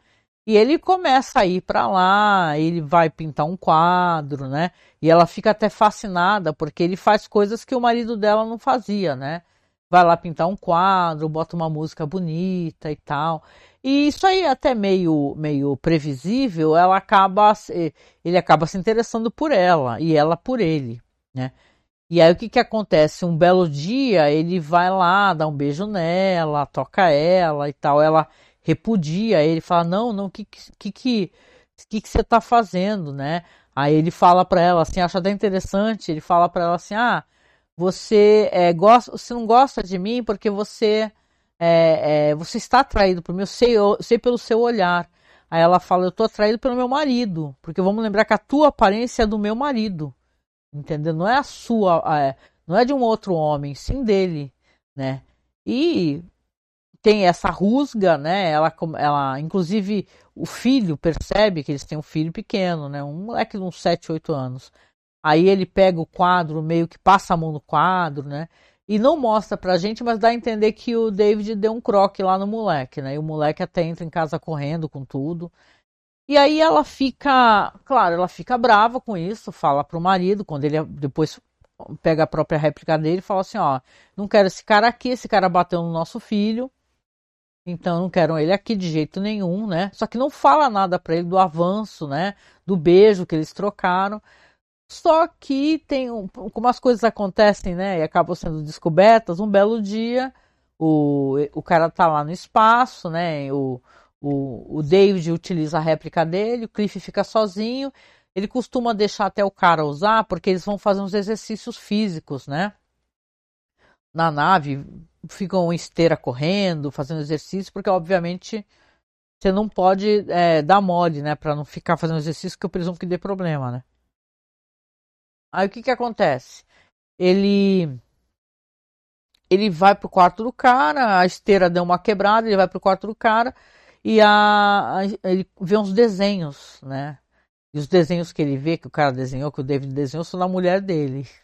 E ele começa a ir para lá, ele vai pintar um quadro, né? E ela fica até fascinada porque ele faz coisas que o marido dela não fazia, né? Vai lá pintar um quadro, bota uma música bonita e tal. E isso aí até meio meio previsível, ela acaba ele acaba se interessando por ela e ela por ele, né? E aí o que que acontece? Um belo dia ele vai lá, dá um beijo nela, toca ela e tal. Ela repudia ele, fala: Não, não, que, que, que, que, que você está fazendo, né? Aí ele fala para ela assim, acha até interessante, ele fala para ela assim: Ah, você, é, gosta, você não gosta de mim porque você, é, é, você está atraído por mim, eu sei, eu sei pelo seu olhar. Aí ela fala: Eu estou atraído pelo meu marido, porque vamos lembrar que a tua aparência é do meu marido, entendeu? Não é a sua, é, não é de um outro homem, sim dele, né? E tem essa rusga, né? Ela, ela, inclusive, o filho percebe que eles têm um filho pequeno, né? Um moleque de uns 7, 8 anos. Aí ele pega o quadro, meio que passa a mão no quadro, né? E não mostra pra gente, mas dá a entender que o David deu um croque lá no moleque, né? E o moleque até entra em casa correndo com tudo. E aí ela fica, claro, ela fica brava com isso, fala pro marido, quando ele depois pega a própria réplica dele, fala assim, ó, não quero esse cara aqui, esse cara bateu no nosso filho, então não quero ele aqui de jeito nenhum, né? Só que não fala nada para ele do avanço, né? Do beijo que eles trocaram. Só que tem um, como as coisas acontecem, né? E acabam sendo descobertas. Um belo dia, o, o cara tá lá no espaço, né? O, o, o David utiliza a réplica dele, o Cliff fica sozinho. Ele costuma deixar até o cara usar, porque eles vão fazer uns exercícios físicos, né? Na nave, ficam em esteira correndo, fazendo exercício, porque obviamente você não pode é, dar mole, né, para não ficar fazendo exercício que eu presumo que dê problema, né? Aí o que que acontece? ele ele vai pro quarto do cara, a esteira deu uma quebrada, ele vai pro quarto do cara e a, a, ele vê uns desenhos, né? E os desenhos que ele vê, que o cara desenhou, que o David desenhou, são da mulher dele.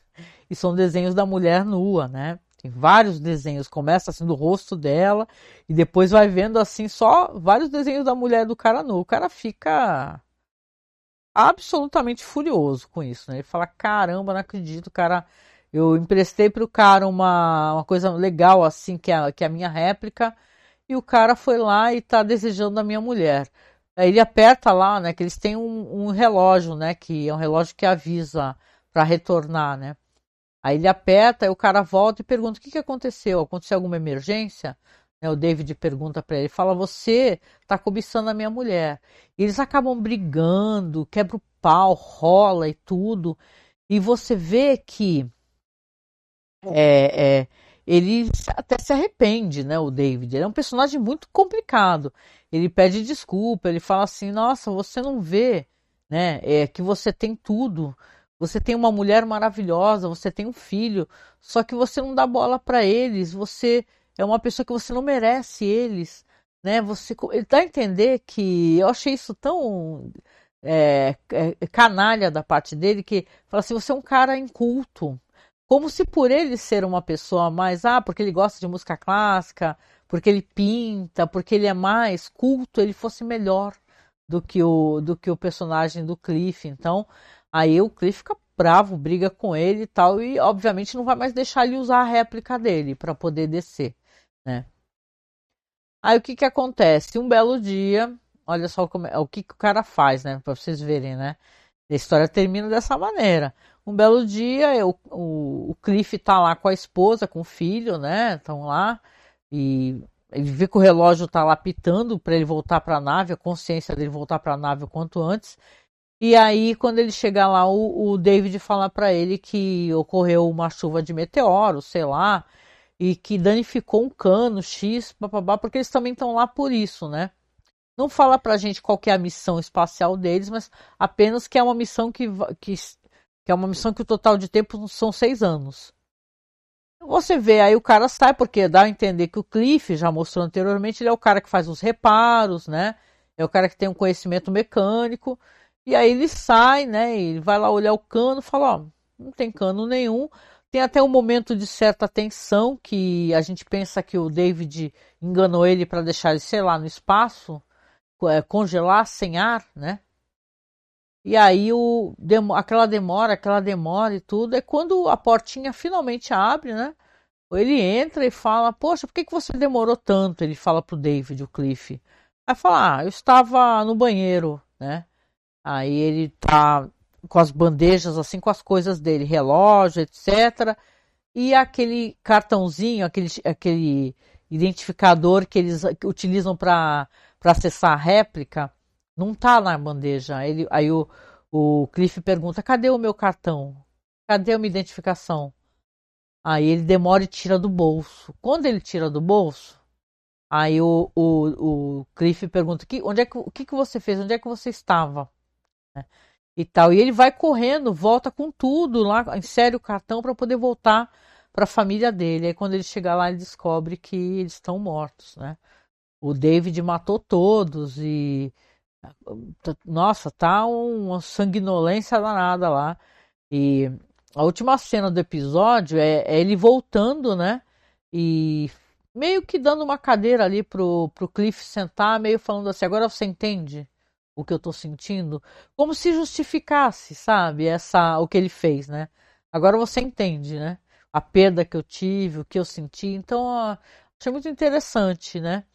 E são desenhos da mulher nua, né? Tem vários desenhos, começa assim do rosto dela e depois vai vendo assim só vários desenhos da mulher do cara nu. O cara fica absolutamente furioso com isso, né? Ele fala: "Caramba, não acredito, cara, eu emprestei pro cara uma, uma coisa legal assim, que é, que é a minha réplica, e o cara foi lá e tá desejando a minha mulher. Aí ele aperta lá, né, que eles têm um, um relógio, né, que é um relógio que avisa para retornar, né? Aí ele aperta, aí o cara volta e pergunta: o que, que aconteceu? Aconteceu alguma emergência? Né, o David pergunta para ele: fala, você tá cobiçando a minha mulher. E eles acabam brigando, quebra o pau, rola e tudo. E você vê que é, é, ele até se arrepende, né? O David. Ele é um personagem muito complicado. Ele pede desculpa, ele fala assim: Nossa, você não vê, né? É que você tem tudo. Você tem uma mulher maravilhosa, você tem um filho, só que você não dá bola para eles. Você é uma pessoa que você não merece eles, né? Você ele dá a entender que eu achei isso tão é, é, canalha da parte dele que fala assim: você é um cara inculto, como se por ele ser uma pessoa mais, ah, porque ele gosta de música clássica, porque ele pinta, porque ele é mais culto, ele fosse melhor do que o, do que o personagem do Cliff. Então, aí o Cliff fica bravo, briga com ele e tal, e obviamente não vai mais deixar ele usar a réplica dele para poder descer, né? Aí o que que acontece? Um belo dia, olha só como, é, o que, que o cara faz, né? Para vocês verem, né? A história termina dessa maneira. Um belo dia, eu, o, o Cliff tá lá com a esposa, com o filho, né? Estão lá e ele vê que o relógio tá lá pitando para ele voltar para a nave, a consciência dele voltar para a nave o quanto antes. E aí, quando ele chega lá, o, o David fala para ele que ocorreu uma chuva de meteoros, sei lá, e que danificou um cano X, papabá, porque eles também estão lá por isso, né? Não fala pra gente qual é a missão espacial deles, mas apenas que é uma missão que, que que é uma missão que o total de tempo são seis anos. Você vê, aí o cara sai, porque dá a entender que o Cliff, já mostrou anteriormente, ele é o cara que faz os reparos, né? É o cara que tem um conhecimento mecânico. E aí ele sai, né? Ele vai lá olhar o cano fala, ó, não tem cano nenhum. Tem até um momento de certa tensão que a gente pensa que o David enganou ele para deixar ele, sei lá, no espaço, é, congelar sem ar, né? E aí o, aquela demora, aquela demora e tudo, é quando a portinha finalmente abre, né? Ele entra e fala, poxa, por que, que você demorou tanto? Ele fala pro David, o Cliff. Aí fala, ah, eu estava no banheiro, né? Aí ele tá com as bandejas, assim, com as coisas dele, relógio, etc. E aquele cartãozinho, aquele, aquele identificador que eles utilizam para acessar a réplica, não tá na bandeja. Ele, aí o, o Cliff pergunta: cadê o meu cartão? Cadê a minha identificação? Aí ele demora e tira do bolso. Quando ele tira do bolso, aí o, o, o Cliff pergunta: que, onde é que, o que, que você fez? Onde é que você estava? E tal. E ele vai correndo, volta com tudo lá, insere o cartão para poder voltar para a família dele. Aí quando ele chega lá, ele descobre que eles estão mortos, né? O David matou todos e nossa, tá uma sanguinolência danada lá. E a última cena do episódio é, é, ele voltando, né? E meio que dando uma cadeira ali pro, pro Cliff sentar, meio falando assim: agora você entende o que eu tô sentindo? Como se justificasse, sabe? Essa, o que ele fez, né? Agora você entende, né? A perda que eu tive, o que eu senti. Então, achei muito interessante, né?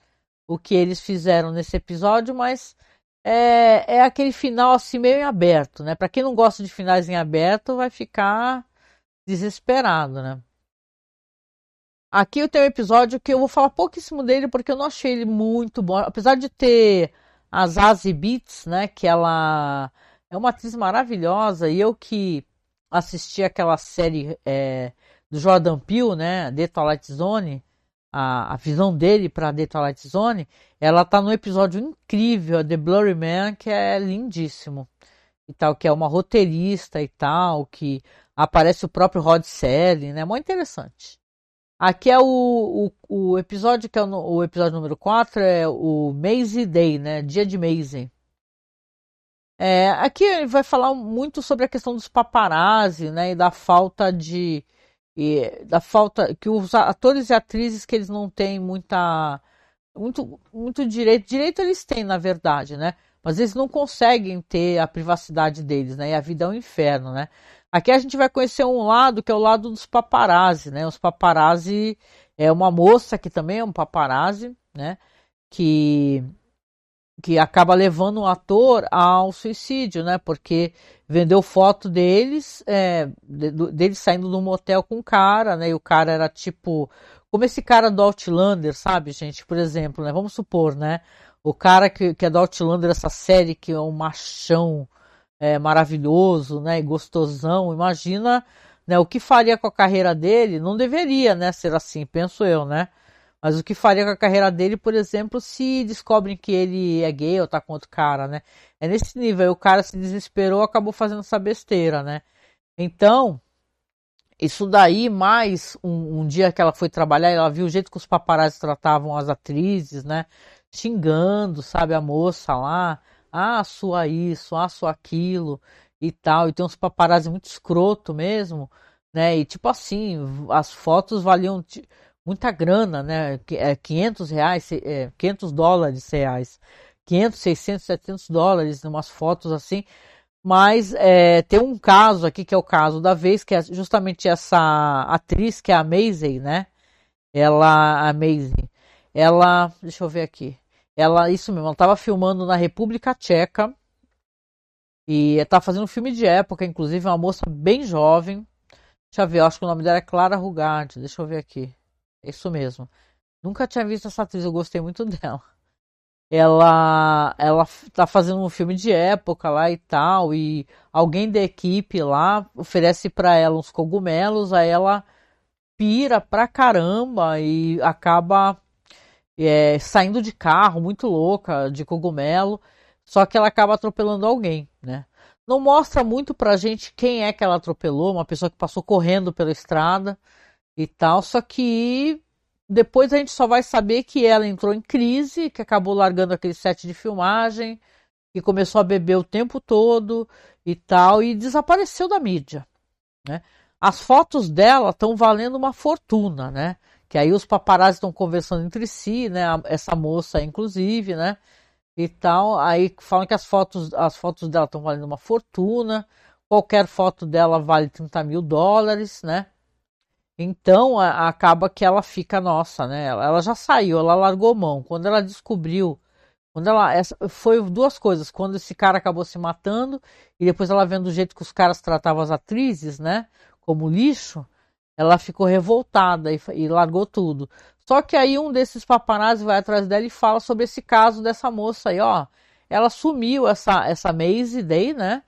O que eles fizeram nesse episódio, mas é, é aquele final assim meio em aberto, né? Para quem não gosta de finais em aberto, vai ficar desesperado, né? Aqui eu tenho um episódio que eu vou falar pouquíssimo dele porque eu não achei ele muito bom, apesar de ter a Zazie Beats, né? Que ela é uma atriz maravilhosa e eu que assisti aquela série é, do Jordan Peele, né? The Twilight Zone a, a visão dele para The Twilight Zone, ela tá no episódio incrível, The Blurry Man, que é lindíssimo. E tal, que é uma roteirista e tal, que Aparece o próprio Rod Serling, né? Muito interessante. Aqui é o, o, o, episódio que é o, o, episódio número 4, é o Maisie Day, né? Dia de Maisie. É, aqui ele vai falar muito sobre a questão dos paparazzi, né? E da falta de. E, da falta. Que os atores e atrizes que eles não têm muita. Muito, muito direito. Direito eles têm, na verdade, né? Mas eles não conseguem ter a privacidade deles, né? E a vida é um inferno, né? Aqui a gente vai conhecer um lado que é o lado dos paparazzi, né? Os paparazzi é uma moça que também é um paparazzi, né? Que que acaba levando o ator ao suicídio, né? Porque vendeu foto deles, é, deles saindo do motel com o cara, né? E o cara era tipo, como esse cara do Outlander, sabe, gente? Por exemplo, né? Vamos supor, né? O cara que, que é do Outlander, essa série que é um machão é, maravilhoso, né, e gostosão. Imagina, né, o que faria com a carreira dele? Não deveria, né, ser assim, penso eu, né? Mas o que faria com a carreira dele, por exemplo, se descobrem que ele é gay ou tá com outro cara, né? É nesse nível, o cara se desesperou, acabou fazendo essa besteira, né? Então, isso daí, mais um, um, dia que ela foi trabalhar, ela viu o jeito que os paparazzi tratavam as atrizes, né? Xingando, sabe, a moça lá ah, sua isso, ah, sua aquilo e tal. E tem uns paparazzi muito escroto mesmo, né? E tipo assim, as fotos valiam muita grana, né? 500 é, reais, 500 é, dólares reais. 500, 600, 700 dólares, umas fotos assim. Mas é, tem um caso aqui que é o caso da vez, que é justamente essa atriz, que é a Maisie, né? Ela, a Maisie, ela, deixa eu ver aqui. Ela, isso mesmo, ela estava filmando na República Tcheca. E está fazendo um filme de época, inclusive, uma moça bem jovem. Deixa eu ver, eu acho que o nome dela é Clara Rugard. Deixa eu ver aqui. É isso mesmo. Nunca tinha visto essa atriz, eu gostei muito dela. Ela ela tá fazendo um filme de época lá e tal, e alguém da equipe lá oferece para ela uns cogumelos, aí ela pira pra caramba e acaba é, saindo de carro, muito louca, de cogumelo, só que ela acaba atropelando alguém, né? Não mostra muito pra gente quem é que ela atropelou, uma pessoa que passou correndo pela estrada e tal, só que depois a gente só vai saber que ela entrou em crise, que acabou largando aquele set de filmagem, que começou a beber o tempo todo e tal, e desapareceu da mídia, né? As fotos dela estão valendo uma fortuna, né? Que aí os paparazzi estão conversando entre si, né? Essa moça, inclusive, né? E tal. Aí falam que as fotos, as fotos dela estão valendo uma fortuna. Qualquer foto dela vale 30 mil dólares, né? Então a, acaba que ela fica nossa, né? Ela, ela, já saiu, ela largou mão. Quando ela descobriu, quando ela essa, foi duas coisas. Quando esse cara acabou se matando e depois ela vendo o jeito que os caras tratavam as atrizes, né? Como lixo ela ficou revoltada e, e, largou tudo. Só que aí um desses paparazzi vai atrás dela e fala sobre esse caso dessa moça aí, ó. Ela sumiu essa essa Maisie Day, né?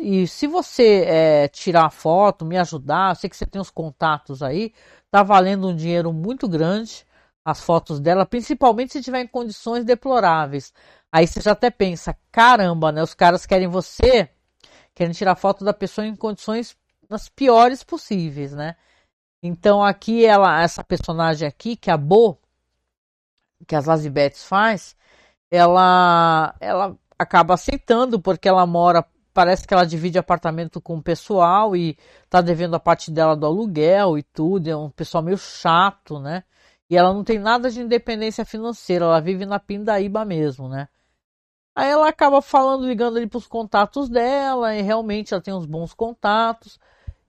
E se você é, tirar a foto, me ajudar, eu sei que você tem os contatos aí, tá valendo um dinheiro muito grande as fotos dela, principalmente se tiver em condições deploráveis. Aí você já até pensa, caramba, né? Os caras querem você, querem tirar foto da pessoa em condições nas piores possíveis, né? Então aqui ela, essa personagem aqui, que é a Bo, que as Lazibetes faz, ela, ela acaba aceitando porque ela mora, parece que ela divide apartamento com o pessoal e tá devendo a parte dela do aluguel e tudo, é um pessoal meio chato, né? E ela não tem nada de independência financeira, ela vive na pindaíba mesmo, né? Aí ela acaba falando, ligando ali para os contatos dela, e realmente ela tem uns bons contatos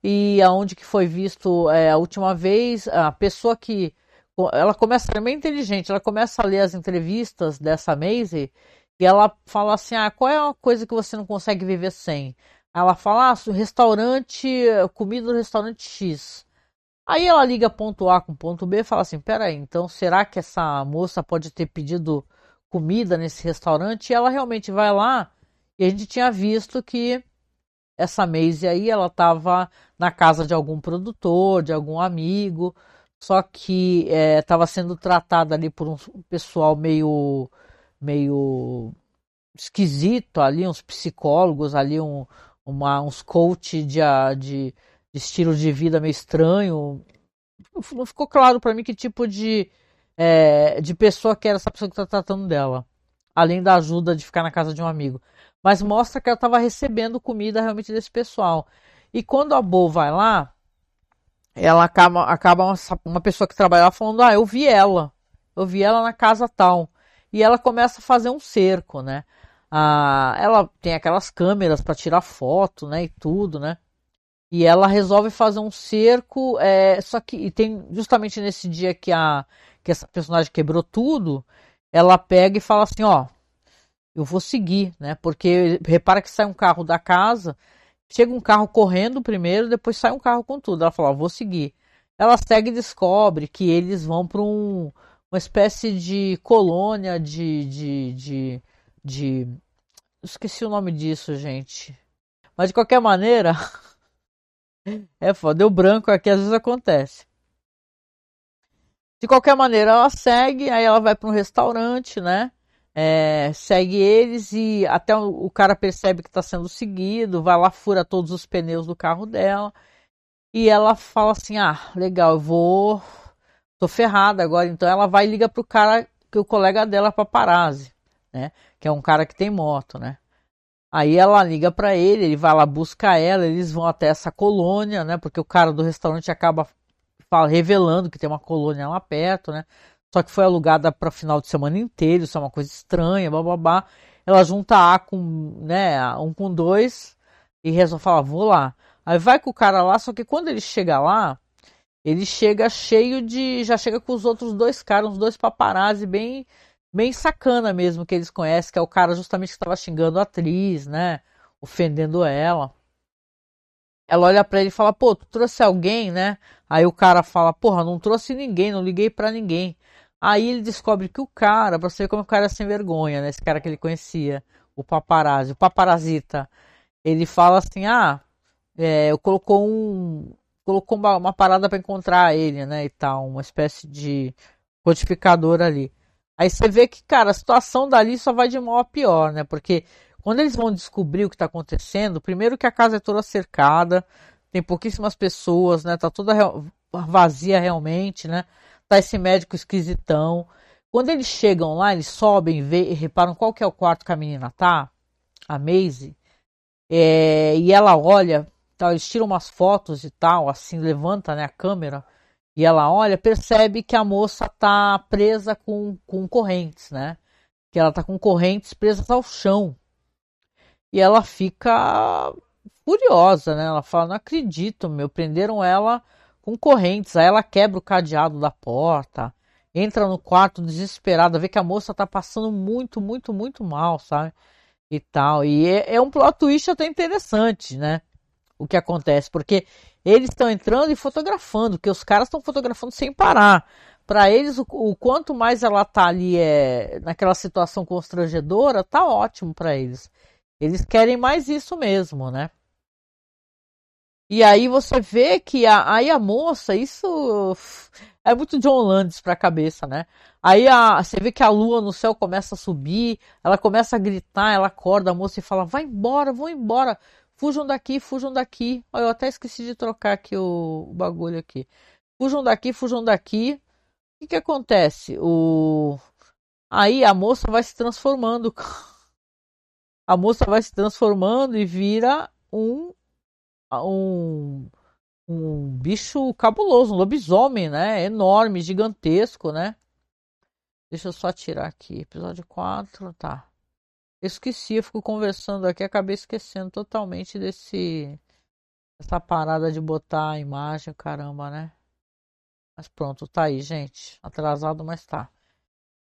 e aonde que foi visto é, a última vez a pessoa que ela começa ela é meio inteligente ela começa a ler as entrevistas dessa Maisie e ela fala assim ah qual é uma coisa que você não consegue viver sem? Ela fala ah, restaurante comida no restaurante X. Aí ela liga ponto A com ponto B e fala assim peraí, então será que essa moça pode ter pedido comida nesse restaurante? E ela realmente vai lá e a gente tinha visto que essa Maisie aí, ela estava na casa de algum produtor, de algum amigo, só que estava é, sendo tratada ali por um pessoal meio, meio esquisito ali, uns psicólogos ali, um, uma, uns coach de, de, estilo de vida meio estranho. Não ficou claro para mim que tipo de, é, de pessoa que era essa pessoa que está tratando dela. Além da ajuda de ficar na casa de um amigo. Mas mostra que ela estava recebendo comida realmente desse pessoal. E quando a Bo vai lá, ela acaba, acaba uma, uma pessoa que trabalha lá falando: Ah, eu vi ela. Eu vi ela na casa tal. E ela começa a fazer um cerco, né? Ah, ela tem aquelas câmeras para tirar foto, né? E tudo, né? E ela resolve fazer um cerco, é, só que e tem justamente nesse dia que a que essa personagem quebrou tudo, ela pega e fala assim, ó, eu vou seguir, né? Porque repara que sai um carro da casa, chega um carro correndo primeiro, depois sai um carro com tudo. Ela fala, ó, vou seguir. Ela segue e descobre que eles vão para um, uma espécie de colônia de, de, de, de esqueci o nome disso, gente. Mas de qualquer maneira, É foda, deu branco aqui, às vezes acontece. De qualquer maneira, ela segue, aí ela vai para um restaurante, né? É, segue eles e até o, o cara percebe que está sendo seguido, vai lá, fura todos os pneus do carro dela. E ela fala assim: Ah, legal, eu vou. tô ferrada agora. Então ela vai e liga pro cara, que o colega dela, paparazzi, né? Que é um cara que tem moto, né? Aí ela liga para ele, ele vai lá buscar ela, eles vão até essa colônia, né? Porque o cara do restaurante acaba revelando que tem uma colônia lá perto, né? Só que foi alugada para final de semana inteiro, isso é uma coisa estranha, babá. Ela junta A com, né, um com dois e resolve falar, vou lá. Aí vai com o cara lá, só que quando ele chega lá, ele chega cheio de. Já chega com os outros dois caras, uns dois paparazzi bem bem sacana mesmo que eles conhecem, que é o cara justamente que estava xingando a atriz, né? Ofendendo ela. Ela olha para ele e fala: "Pô, tu trouxe alguém, né?" Aí o cara fala: "Porra, não trouxe ninguém, não liguei para ninguém." Aí ele descobre que o cara, pra você ver como o cara é sem vergonha, né? Esse cara que ele conhecia, o paparazzi, o paparazita, ele fala assim: "Ah, é, eu colocou um colocou uma, uma parada para encontrar ele, né, e tal, uma espécie de codificador ali. Aí você vê que, cara, a situação dali só vai de mal a pior, né? Porque quando eles vão descobrir o que está acontecendo, primeiro que a casa é toda cercada, tem pouquíssimas pessoas, né? Tá toda vazia realmente, né? Tá esse médico esquisitão. Quando eles chegam lá, eles sobem vê, e reparam qual que é o quarto que a menina tá, a Maisie, é, e ela olha, tal, eles tiram umas fotos e tal, assim, levanta né, a câmera e ela olha, percebe que a moça tá presa com, com correntes, né? Que ela tá com correntes presas ao chão. E ela fica furiosa, né? Ela fala: Não acredito, meu, prenderam ela com correntes. Aí ela quebra o cadeado da porta, entra no quarto desesperada, vê que a moça tá passando muito, muito, muito mal, sabe? E tal. E é, é um plot twist até interessante, né? O que acontece, porque eles estão entrando e fotografando, que os caras estão fotografando sem parar. Para eles, o, o, quanto mais ela tá ali é, naquela situação constrangedora, tá ótimo para eles. Eles querem mais isso mesmo, né? E aí você vê que a, aí a moça, isso é muito John Landis pra cabeça, né? Aí a, você vê que a lua no céu começa a subir, ela começa a gritar, ela acorda a moça e fala: vai embora, vão embora. Fujam daqui, fujam daqui. Olha, eu até esqueci de trocar aqui o, o bagulho aqui. Fujam daqui, fujam daqui. O que, que acontece? O... Aí a moça vai se transformando. A moça vai se transformando e vira um, um, um bicho cabuloso, um lobisomem, né? Enorme, gigantesco, né? Deixa eu só tirar aqui. Episódio 4, tá. Esqueci, eu fico conversando aqui, acabei esquecendo totalmente desse. Essa parada de botar a imagem, caramba, né? Mas pronto, tá aí, gente. Atrasado, mas tá.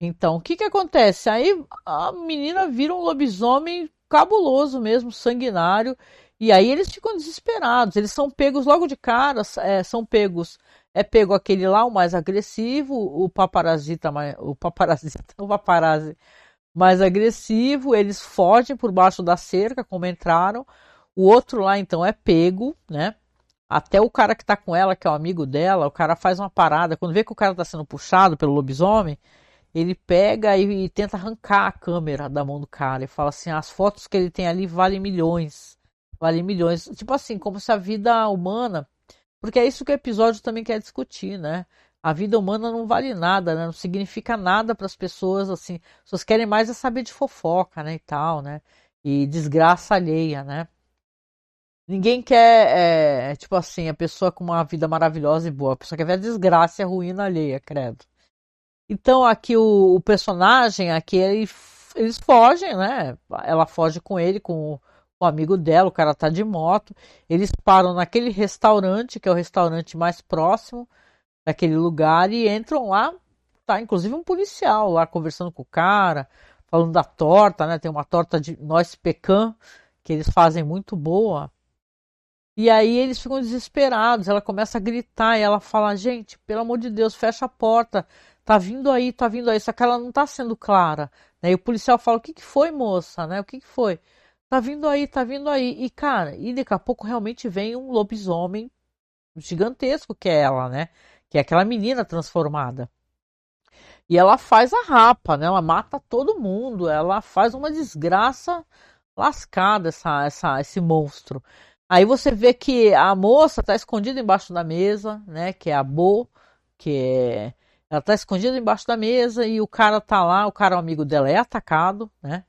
Então, o que que acontece? Aí a menina vira um lobisomem cabuloso mesmo, sanguinário. E aí eles ficam desesperados. Eles são pegos logo de cara, é, são pegos. É pego aquele lá, o mais agressivo, o paparazita, o paparazita, o paparazzi mais agressivo, eles fogem por baixo da cerca, como entraram. O outro lá, então, é pego, né? Até o cara que tá com ela, que é o amigo dela, o cara faz uma parada. Quando vê que o cara tá sendo puxado pelo lobisomem, ele pega e, e tenta arrancar a câmera da mão do cara. E fala assim: as fotos que ele tem ali valem milhões. Valem milhões. Tipo assim, como se a vida humana Porque é isso que o episódio também quer discutir, né? A vida humana não vale nada, né? Não significa nada para as pessoas, assim. As pessoas querem mais é saber de fofoca, né? E tal, né? E desgraça alheia, né? Ninguém quer, é, tipo assim, a pessoa com uma vida maravilhosa e boa. A pessoa quer ver a desgraça e a ruína alheia, credo. Então aqui o, o personagem, aqui ele, eles fogem, né? Ela foge com ele, com o, amigo dela, o cara tá de moto. Eles param naquele restaurante, que é o restaurante mais próximo daquele lugar, e entram lá. Tá, inclusive um policial lá conversando com o cara, falando da torta, né? Tem uma torta de noz pecan que eles fazem muito boa. E aí eles ficam desesperados. Ela começa a gritar e ela fala: Gente, pelo amor de Deus, fecha a porta. Tá vindo aí, tá vindo aí. Só que ela não tá sendo clara. Né? E o policial fala: O que, que foi, moça? Né? O que, que foi? Tá vindo aí, tá vindo aí. E cara, e daqui a pouco realmente vem um lobisomem gigantesco que é ela, né? Que é aquela menina transformada. E ela faz a rapa, né? Ela mata todo mundo. Ela faz uma desgraça lascada, essa, essa, esse monstro. Aí você vê que a moça está escondida embaixo da mesa, né? Que é a Bo, que é... ela está escondida embaixo da mesa e o cara tá lá, o cara o amigo dela é atacado, né?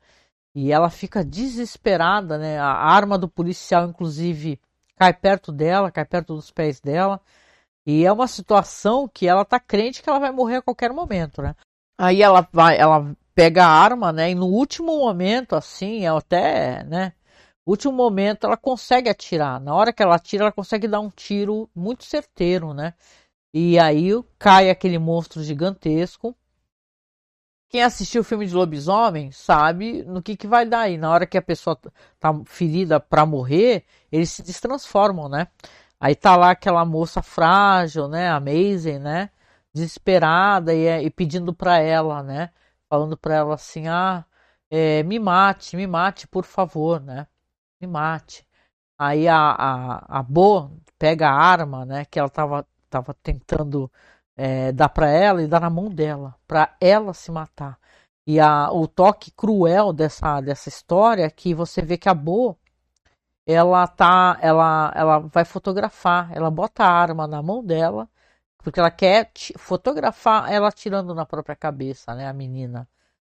E ela fica desesperada, né? A arma do policial, inclusive, cai perto dela, cai perto dos pés dela. E é uma situação que ela tá crente que ela vai morrer a qualquer momento, né? Aí ela vai, ela pega a arma, né? E no último momento, assim, ela até, né? último momento ela consegue atirar. Na hora que ela atira, ela consegue dar um tiro muito certeiro, né? E aí cai aquele monstro gigantesco. Quem assistiu o filme de lobisomem sabe no que, que vai dar. E na hora que a pessoa tá ferida para morrer, eles se destransformam, né? Aí tá lá aquela moça frágil, né? Amazing, né? Desesperada e, e pedindo para ela, né? Falando para ela assim: ah, é, me mate, me mate, por favor, né? me mate. Aí a, a, a Bo pega a arma, né, que ela tava, tava tentando é, dar para ela e dá na mão dela, para ela se matar. E a, o toque cruel dessa, dessa história é que você vê que a Bo ela tá, ela, ela vai fotografar, ela bota a arma na mão dela, porque ela quer fotografar ela tirando na própria cabeça, né, a menina,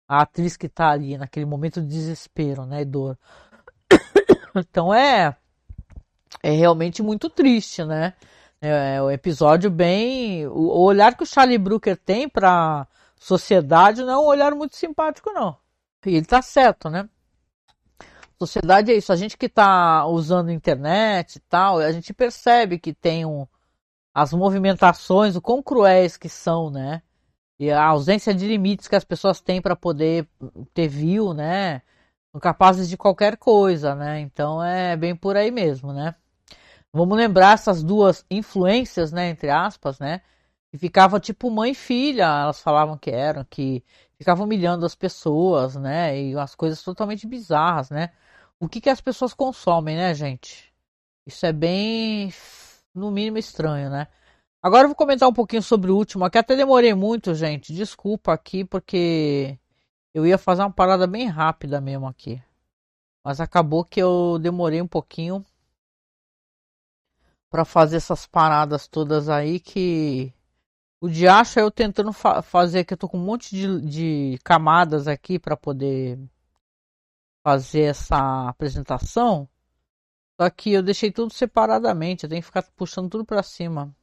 a atriz que tá ali naquele momento de desespero, né, e dor. Então é, é realmente muito triste, né? É, é o episódio bem. O, olhar que o Charlie Brooker tem para sociedade não é um olhar muito simpático, não. E ele tá certo, né? Sociedade é isso. A gente que tá usando internet e tal, a gente percebe que tem um, as movimentações, o quão cruéis que são, né? E a ausência de limites que as pessoas têm para poder ter view, né? são capazes de qualquer coisa, né? Então é bem por aí mesmo, né? Vamos lembrar essas duas influências, né, entre aspas, né? Que ficavam tipo mãe e filha, elas falavam que eram, que ficavam humilhando as pessoas, né? E umas coisas totalmente bizarras, né? O que, que as pessoas consomem, né, gente? Isso é bem, no mínimo, estranho, né? Agora eu vou comentar um pouquinho sobre o último, aqui até demorei muito, gente. Desculpa aqui, porque eu ia fazer uma parada bem rápida mesmo aqui. Mas acabou que eu demorei um pouquinho para fazer essas paradas todas aí que o diacho é eu tentando fa fazer que eu tô com um monte de, de camadas aqui para poder fazer essa apresentação. Só que eu deixei tudo separadamente, eu tenho que ficar puxando tudo para cima.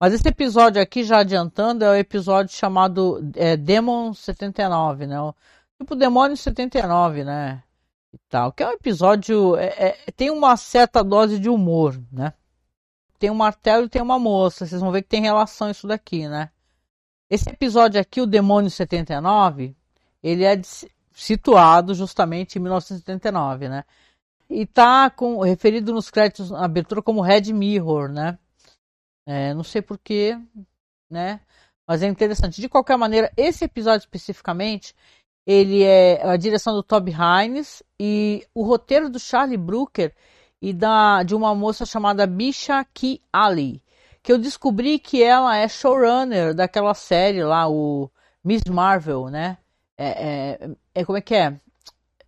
Mas esse episódio aqui, já adiantando, é o episódio chamado é, Demon 79, né? O, tipo Demônio 79, né? E tal. Que é um episódio. É, é, tem uma certa dose de humor, né? Tem um martelo e tem uma moça. Vocês vão ver que tem relação isso daqui, né? Esse episódio aqui, o Demônio 79, ele é situado justamente em 1979, né? E tá com, referido nos créditos na abertura como Red Mirror, né? É, não sei porquê, né? Mas é interessante. De qualquer maneira, esse episódio especificamente, ele é a direção do Toby Hines e o roteiro do Charlie Brooker e da, de uma moça chamada Bisha Ki Ali, que eu descobri que ela é showrunner daquela série lá, o Miss Marvel, né? É, é, é como é que é?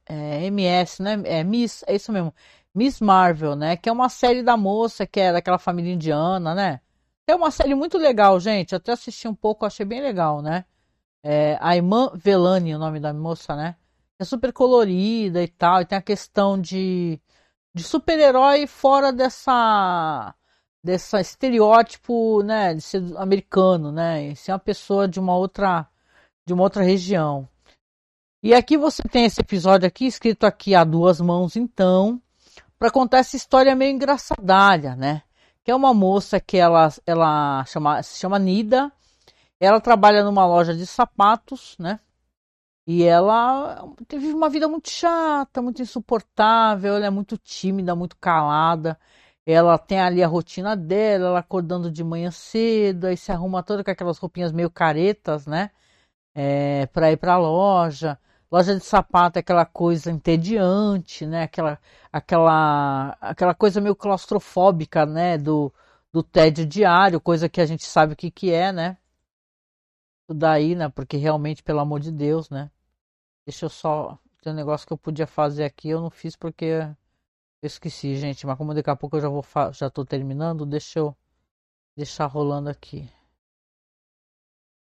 é MS, né? É Miss, é isso mesmo. Miss Marvel, né? Que é uma série da moça que é daquela família indiana, né? É uma série muito legal, gente. Até assisti um pouco, achei bem legal, né? É, a Iman Velani, o nome da moça, né? É super colorida e tal. E tem a questão de, de super-herói fora dessa dessa estereótipo, né, de ser americano, né, e ser uma pessoa de uma outra de uma outra região. E aqui você tem esse episódio aqui escrito aqui a duas mãos então, para contar essa história meio engraçadalha, né? Que é uma moça que ela ela chama se chama Nida, ela trabalha numa loja de sapatos, né? E ela teve uma vida muito chata, muito insuportável, ela é muito tímida, muito calada. Ela tem ali a rotina dela, ela acordando de manhã cedo, aí se arruma toda com aquelas roupinhas meio caretas, né? É, para ir para a loja. Loja de sapato é aquela coisa entediante, né? Aquela, aquela, aquela coisa meio claustrofóbica, né? Do, do tédio diário, coisa que a gente sabe o que, que é, né? Daí, né? Porque realmente, pelo amor de Deus, né? Deixa eu só. Tem um negócio que eu podia fazer aqui, eu não fiz porque eu esqueci, gente, mas como daqui a pouco eu já vou já tô terminando, deixa eu deixar rolando aqui.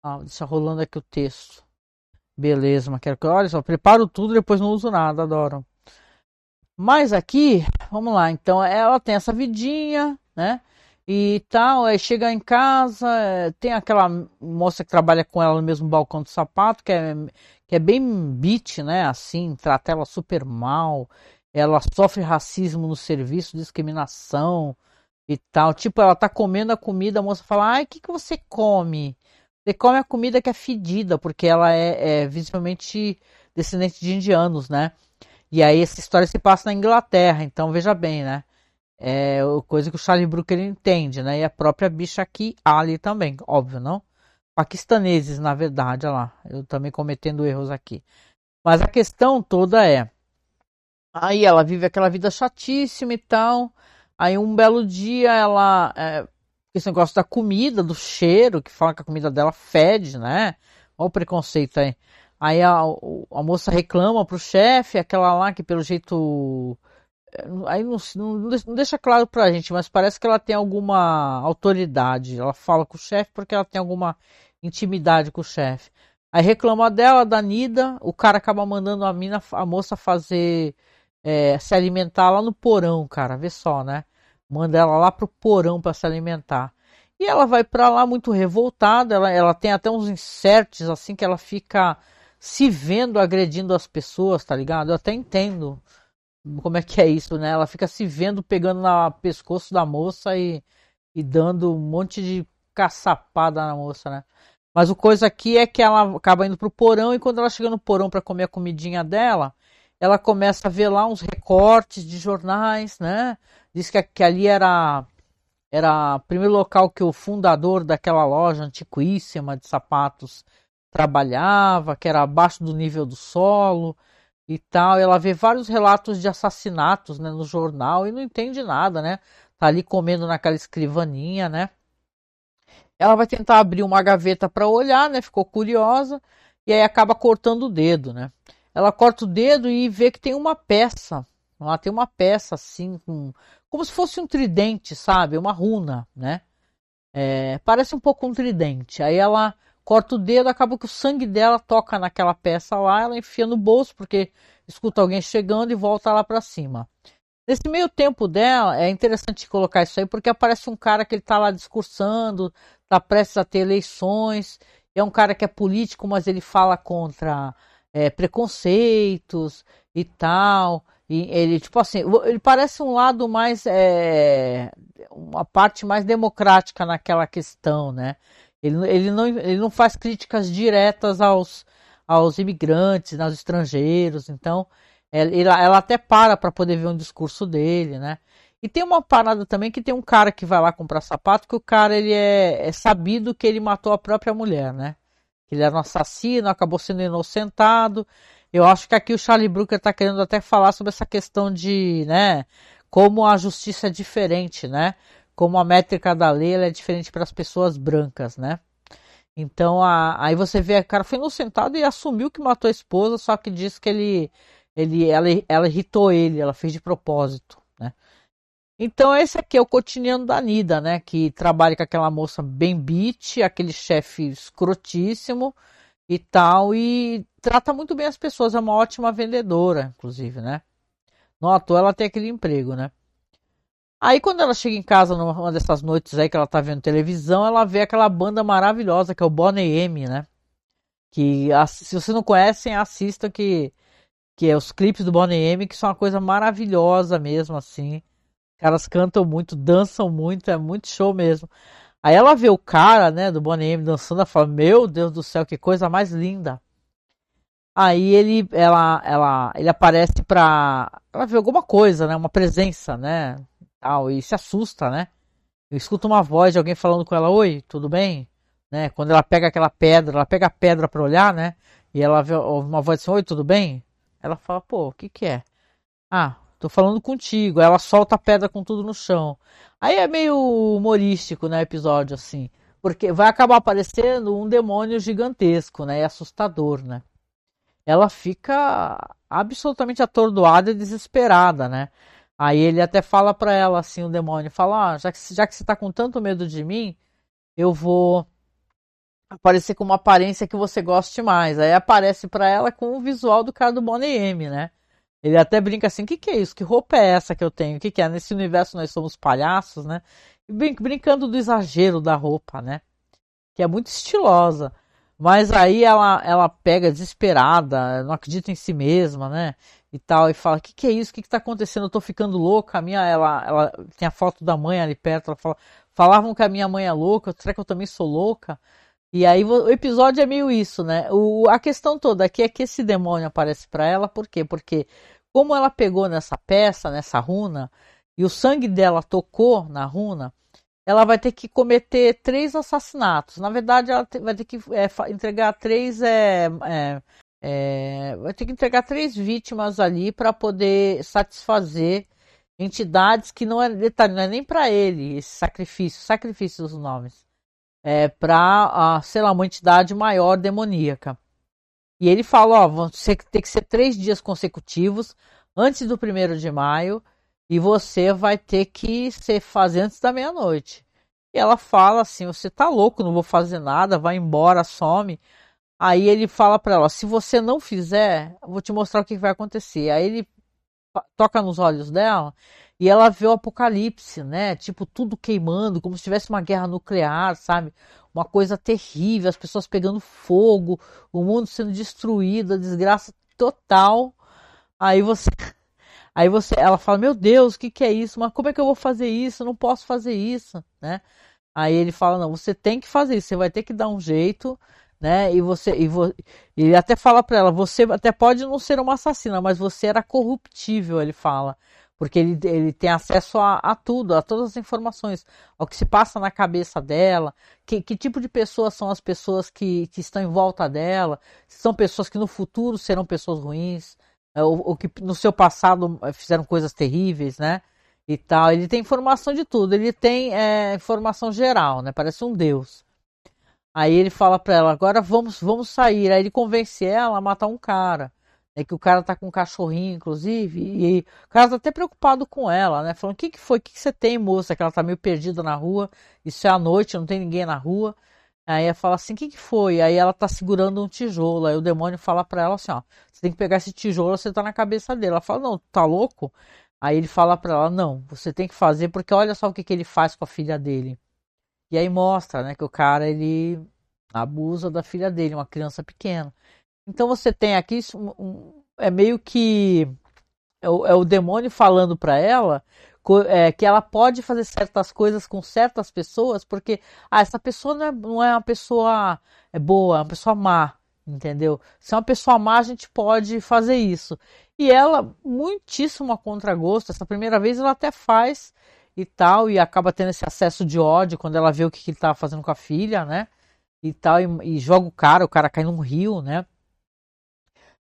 Ah, deixa rolando aqui o texto. Beleza, mas quero que olha só, preparo tudo, depois não uso nada, adoro. Mas aqui, vamos lá, então ela tem essa vidinha, né? E tal, aí chega em casa, é, tem aquela moça que trabalha com ela no mesmo balcão de sapato, que é, que é bem beat, né? Assim, trata ela super mal ela sofre racismo no serviço, discriminação e tal. Tipo, ela tá comendo a comida, a moça fala: ai, o que, que você come? Você come a comida que é fedida, porque ela é, é visivelmente descendente de indianos, né? E aí essa história se passa na Inglaterra, então veja bem, né? É coisa que o Charlie Brooker entende, né? E a própria bicha aqui, ali também, óbvio, não? Paquistaneses, na verdade, olha lá. Eu também cometendo erros aqui. Mas a questão toda é Aí ela vive aquela vida chatíssima e tal. Aí um belo dia ela. É, esse negócio da comida, do cheiro, que fala que a comida dela fede, né? Olha o preconceito aí. Aí a, a moça reclama pro chefe, aquela lá que pelo jeito. Aí não, não, deixa claro pra gente, mas parece que ela tem alguma autoridade. Ela fala com o chefe porque ela tem alguma intimidade com o chefe. Aí reclama dela, da Nida, o cara acaba mandando a mina, a moça fazer é, se alimentar lá no porão, cara. Vê só, né? Manda ela lá pro porão para se alimentar. E ela vai para lá muito revoltada. Ela, ela tem até uns inserts assim que ela fica se vendo agredindo as pessoas, tá ligado? Eu até entendo como é que é isso, né? Ela fica se vendo pegando no pescoço da moça e, e dando um monte de caçapada na moça, né? Mas o coisa aqui é que ela acaba indo pro porão e quando ela chega no porão para comer a comidinha dela, ela começa a ver lá uns recortes de jornais, né? Diz que, que ali era era o primeiro local que o fundador daquela loja antiquíssima de sapatos trabalhava, que era abaixo do nível do solo e tal. Ela vê vários relatos de assassinatos né, no jornal e não entende nada, né? Tá ali comendo naquela escrivaninha, né? Ela vai tentar abrir uma gaveta para olhar, né? Ficou curiosa e aí acaba cortando o dedo, né? ela corta o dedo e vê que tem uma peça. Lá tem uma peça assim, com, como se fosse um tridente, sabe? Uma runa, né? É, parece um pouco um tridente. Aí ela corta o dedo, acaba que o sangue dela toca naquela peça lá, ela enfia no bolso porque escuta alguém chegando e volta lá para cima. Nesse meio tempo dela, é interessante colocar isso aí porque aparece um cara que ele tá lá discursando, tá prestes a ter eleições, é um cara que é político, mas ele fala contra é, preconceitos e tal. E ele, tipo assim, ele parece um lado mais. É, uma parte mais democrática naquela questão, né? Ele, ele, não, ele não faz críticas diretas aos, aos imigrantes, aos estrangeiros. Então, ela, ela até para para poder ver um discurso dele, né? E tem uma parada também que tem um cara que vai lá comprar sapato, que o cara ele é, é sabido que ele matou a própria mulher, né? ele era um assassino, acabou sendo inocentado. Eu acho que aqui o Charlie Brooker está querendo até falar sobre essa questão de, né, como a justiça é diferente, né? Como a métrica da lei é diferente para as pessoas brancas, né? Então a, aí você vê, o cara foi inocentado e assumiu que matou a esposa, só que diz que ele, ele, ela, ela irritou ele, ela fez de propósito, né? Então esse aqui é o cotidiano da Nida, né? Que trabalha com aquela moça bem beat, aquele chefe escrotíssimo e tal, e trata muito bem as pessoas, é uma ótima vendedora, inclusive, né? Notou, ela tem aquele emprego, né? Aí quando ela chega em casa numa dessas noites aí que ela tá vendo televisão, ela vê aquela banda maravilhosa que é o Bonnie M, né? Que se vocês não conhecem, assistam que que é os clipes do Bonnie M, que são uma coisa maravilhosa mesmo assim. Caras cantam muito, dançam muito, é muito show mesmo. Aí ela vê o cara, né, do Bonnie M dançando, ela fala: "Meu Deus do céu, que coisa mais linda". Aí ele ela ela ele aparece pra ela vê alguma coisa, né, uma presença, né? Tal, e se assusta, né? Eu escuto uma voz de alguém falando com ela, oi, tudo bem? Né? Quando ela pega aquela pedra, ela pega a pedra para olhar, né? E ela vê uma voz assim, oi, tudo bem? Ela fala, pô, o que que é? Ah, tô falando contigo. Ela solta a pedra com tudo no chão. Aí é meio humorístico, né, episódio assim. Porque vai acabar aparecendo um demônio gigantesco, né? E assustador, né? Ela fica absolutamente atordoada e desesperada, né? Aí ele até fala para ela assim, o demônio, fala, ah, já que, já que você tá com tanto medo de mim, eu vou aparecer com uma aparência que você goste mais. Aí aparece para ela com o visual do cara do Bonnie M, né? Ele até brinca assim, o que, que é isso? Que roupa é essa que eu tenho? O que, que é? Nesse universo nós somos palhaços, né? Brin brincando do exagero da roupa, né? Que é muito estilosa. Mas aí ela, ela pega desesperada, não acredita em si mesma, né? e tal, e fala: O que, que é isso? O que, que tá acontecendo? Eu tô ficando louca. A minha, ela, ela tem a foto da mãe ali perto. Ela fala: Falavam que a minha mãe é louca, será que eu também sou louca? E aí o episódio é meio isso, né? O, a questão toda aqui é que esse demônio aparece para ela, por quê? Porque como ela pegou nessa peça, nessa runa, e o sangue dela tocou na runa, ela vai ter que cometer três assassinatos. Na verdade, ela vai ter que é, entregar três é, é, é, vai ter que entregar três vítimas ali para poder satisfazer entidades que não é detalhe, não é nem para ele esse sacrifício, sacrifício dos nomes, é para, sei lá, uma entidade maior demoníaca. E ele fala, ó, vão ter que ser três dias consecutivos antes do primeiro de maio e você vai ter que ser fazer antes da meia-noite. E ela fala assim, você tá louco, não vou fazer nada, vai embora, some. Aí ele fala para ela: se você não fizer, vou te mostrar o que vai acontecer. Aí ele toca nos olhos dela e ela vê o apocalipse, né? Tipo, tudo queimando, como se tivesse uma guerra nuclear, sabe? Uma coisa terrível, as pessoas pegando fogo, o mundo sendo destruído, a desgraça total. Aí você. Aí você, ela fala, meu Deus, o que, que é isso? Mas como é que eu vou fazer isso? Eu não posso fazer isso, né? Aí ele fala, não, você tem que fazer isso, você vai ter que dar um jeito, né? E você e vo, ele até fala para ela, você até pode não ser uma assassina, mas você era corruptível, ele fala, porque ele, ele tem acesso a, a tudo, a todas as informações, ao que se passa na cabeça dela, que, que tipo de pessoas são as pessoas que, que estão em volta dela, se são pessoas que no futuro serão pessoas ruins, ou, ou que no seu passado é, fizeram coisas terríveis, né? E tal. Ele tem informação de tudo. Ele tem é, informação geral, né? Parece um deus. Aí ele fala pra ela, agora vamos, vamos sair. Aí ele convence ela a matar um cara. É que o cara tá com um cachorrinho, inclusive, e, o cara tá até preocupado com ela, né? Falando, o que que foi? O que que você tem, moça? Que ela tá meio perdida na rua, isso é à noite, não tem ninguém na rua. Aí ela fala assim, o que que foi? Aí ela tá segurando um tijolo, aí o demônio fala pra ela assim, ó, você tem que pegar esse tijolo, você tá na cabeça dele. Ela fala, não, tá louco? Aí ele fala pra ela, não, você tem que fazer, porque olha só o que que ele faz com a filha dele. E aí mostra, né, que o cara ele abusa da filha dele, uma criança pequena. Então você tem aqui um, é meio que é o, é o demônio falando para ela é, que ela pode fazer certas coisas com certas pessoas, porque ah, essa pessoa não é, não é uma pessoa é boa, é uma pessoa má, entendeu? Se é uma pessoa má, a gente pode fazer isso. E ela, muitíssimo a contragosto, essa primeira vez ela até faz e tal, e acaba tendo esse acesso de ódio quando ela vê o que, que ele estava fazendo com a filha, né? E tal, e, e, joga o cara, o cara cai num rio, né?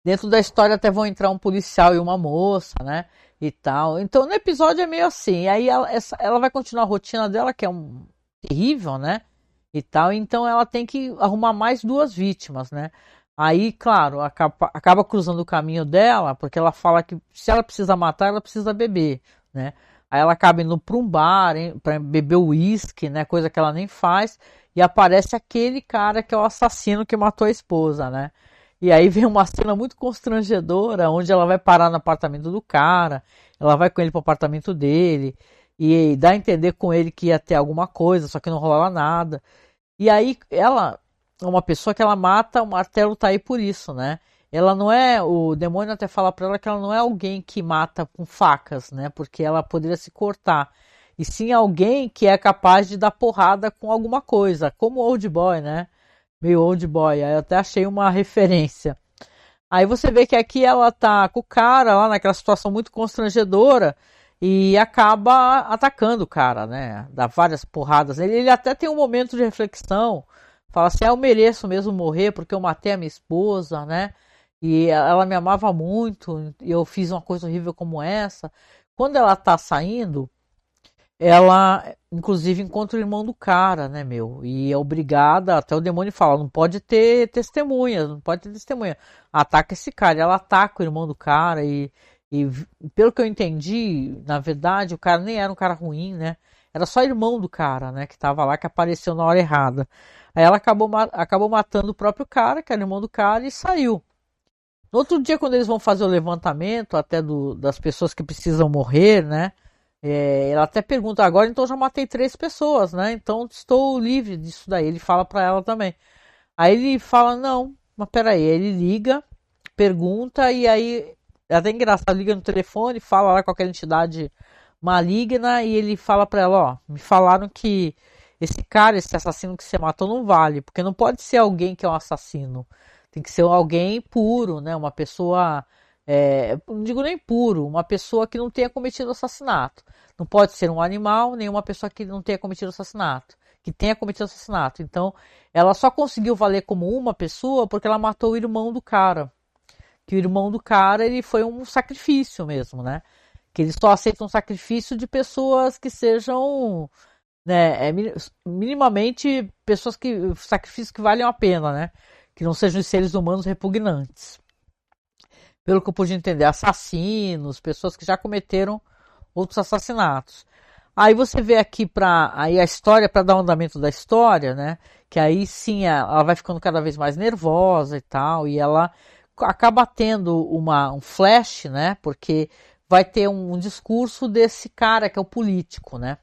Dentro da história até vão entrar um policial e uma moça, né? E tal. Então no episódio é meio assim. Aí ela, essa, ela vai continuar a rotina dela, que é um terrível, né? E tal. Então ela tem que arrumar mais duas vítimas, né? Aí, claro, acaba, acaba cruzando o caminho dela, porque ela fala que se ela precisa matar, ela precisa beber. né? Aí ela acaba indo para um bar para beber uísque, né? Coisa que ela nem faz. E aparece aquele cara que é o assassino que matou a esposa, né? E aí vem uma cena muito constrangedora, onde ela vai parar no apartamento do cara, ela vai com ele pro apartamento dele, e dá a entender com ele que ia ter alguma coisa, só que não rolava nada. E aí ela é uma pessoa que ela mata, o martelo tá aí por isso, né? Ela não é, o demônio até fala para ela que ela não é alguém que mata com facas, né? Porque ela poderia se cortar. E sim alguém que é capaz de dar porrada com alguma coisa, como Old Boy, né? Meio Old Boy. Aí eu até achei uma referência. Aí você vê que aqui ela tá com o cara lá naquela situação muito constrangedora e acaba atacando o cara, né? Dá várias porradas. Ele, ele até tem um momento de reflexão, fala assim: ah, eu mereço mesmo morrer porque eu matei a minha esposa, né? E ela me amava muito e eu fiz uma coisa horrível como essa. Quando ela tá saindo, ela inclusive encontra o irmão do cara, né, meu? E é obrigada, até o demônio fala, não pode ter testemunha, não pode ter testemunha. Ataca esse cara, ela ataca o irmão do cara e, e pelo que eu entendi, na verdade, o cara nem era um cara ruim, né? Era só irmão do cara, né, que tava lá, que apareceu na hora errada. Aí ela acabou, acabou matando o próprio cara, que era irmão do cara, e saiu. No outro dia, quando eles vão fazer o levantamento até do, das pessoas que precisam morrer, né? É, ela até pergunta agora, então já matei três pessoas, né? Então estou livre disso daí. Ele fala para ela também. Aí ele fala, não, mas peraí. Ele liga, pergunta e aí é até engraçado, liga no telefone, fala lá com aquela entidade maligna e ele fala para ela, ó, me falaram que esse cara, esse assassino que você matou não vale, porque não pode ser alguém que é um assassino. Tem que ser alguém puro, né? Uma pessoa é, não digo nem puro, uma pessoa que não tenha cometido assassinato. Não pode ser um animal, nem uma pessoa que não tenha cometido assassinato, que tenha cometido assassinato. Então, ela só conseguiu valer como uma pessoa porque ela matou o irmão do cara. Que o irmão do cara, ele foi um sacrifício mesmo, né? Que eles só aceitam sacrifício de pessoas que sejam, né, é, minimamente pessoas que sacrifícios que valham a pena, né? Que não sejam seres humanos repugnantes pelo que eu pude entender, assassinos, pessoas que já cometeram outros assassinatos. Aí você vê aqui para aí a história para dar o andamento da história, né? Que aí sim ela vai ficando cada vez mais nervosa e tal, e ela acaba tendo uma, um flash, né? Porque vai ter um, um discurso desse cara que é o político, né?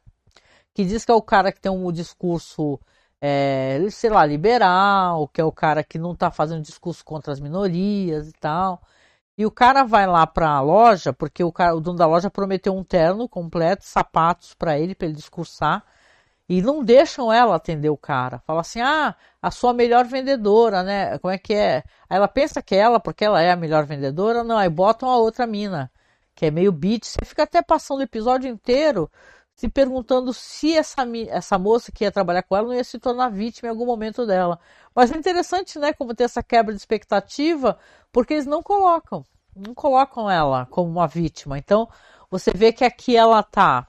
Que diz que é o cara que tem um discurso, é, sei lá, liberal, que é o cara que não está fazendo discurso contra as minorias e tal. E o cara vai lá para a loja, porque o, cara, o dono da loja prometeu um terno completo, sapatos para ele, para ele discursar. E não deixam ela atender o cara. Fala assim: ah, a sua melhor vendedora, né? Como é que é? Aí ela pensa que é ela, porque ela é a melhor vendedora, não. Aí botam a outra mina, que é meio beat. Você fica até passando o episódio inteiro se perguntando se essa, essa moça que ia trabalhar com ela não ia se tornar vítima em algum momento dela. Mas é interessante, né, como ter essa quebra de expectativa, porque eles não colocam, não colocam ela como uma vítima. Então, você vê que aqui ela tá,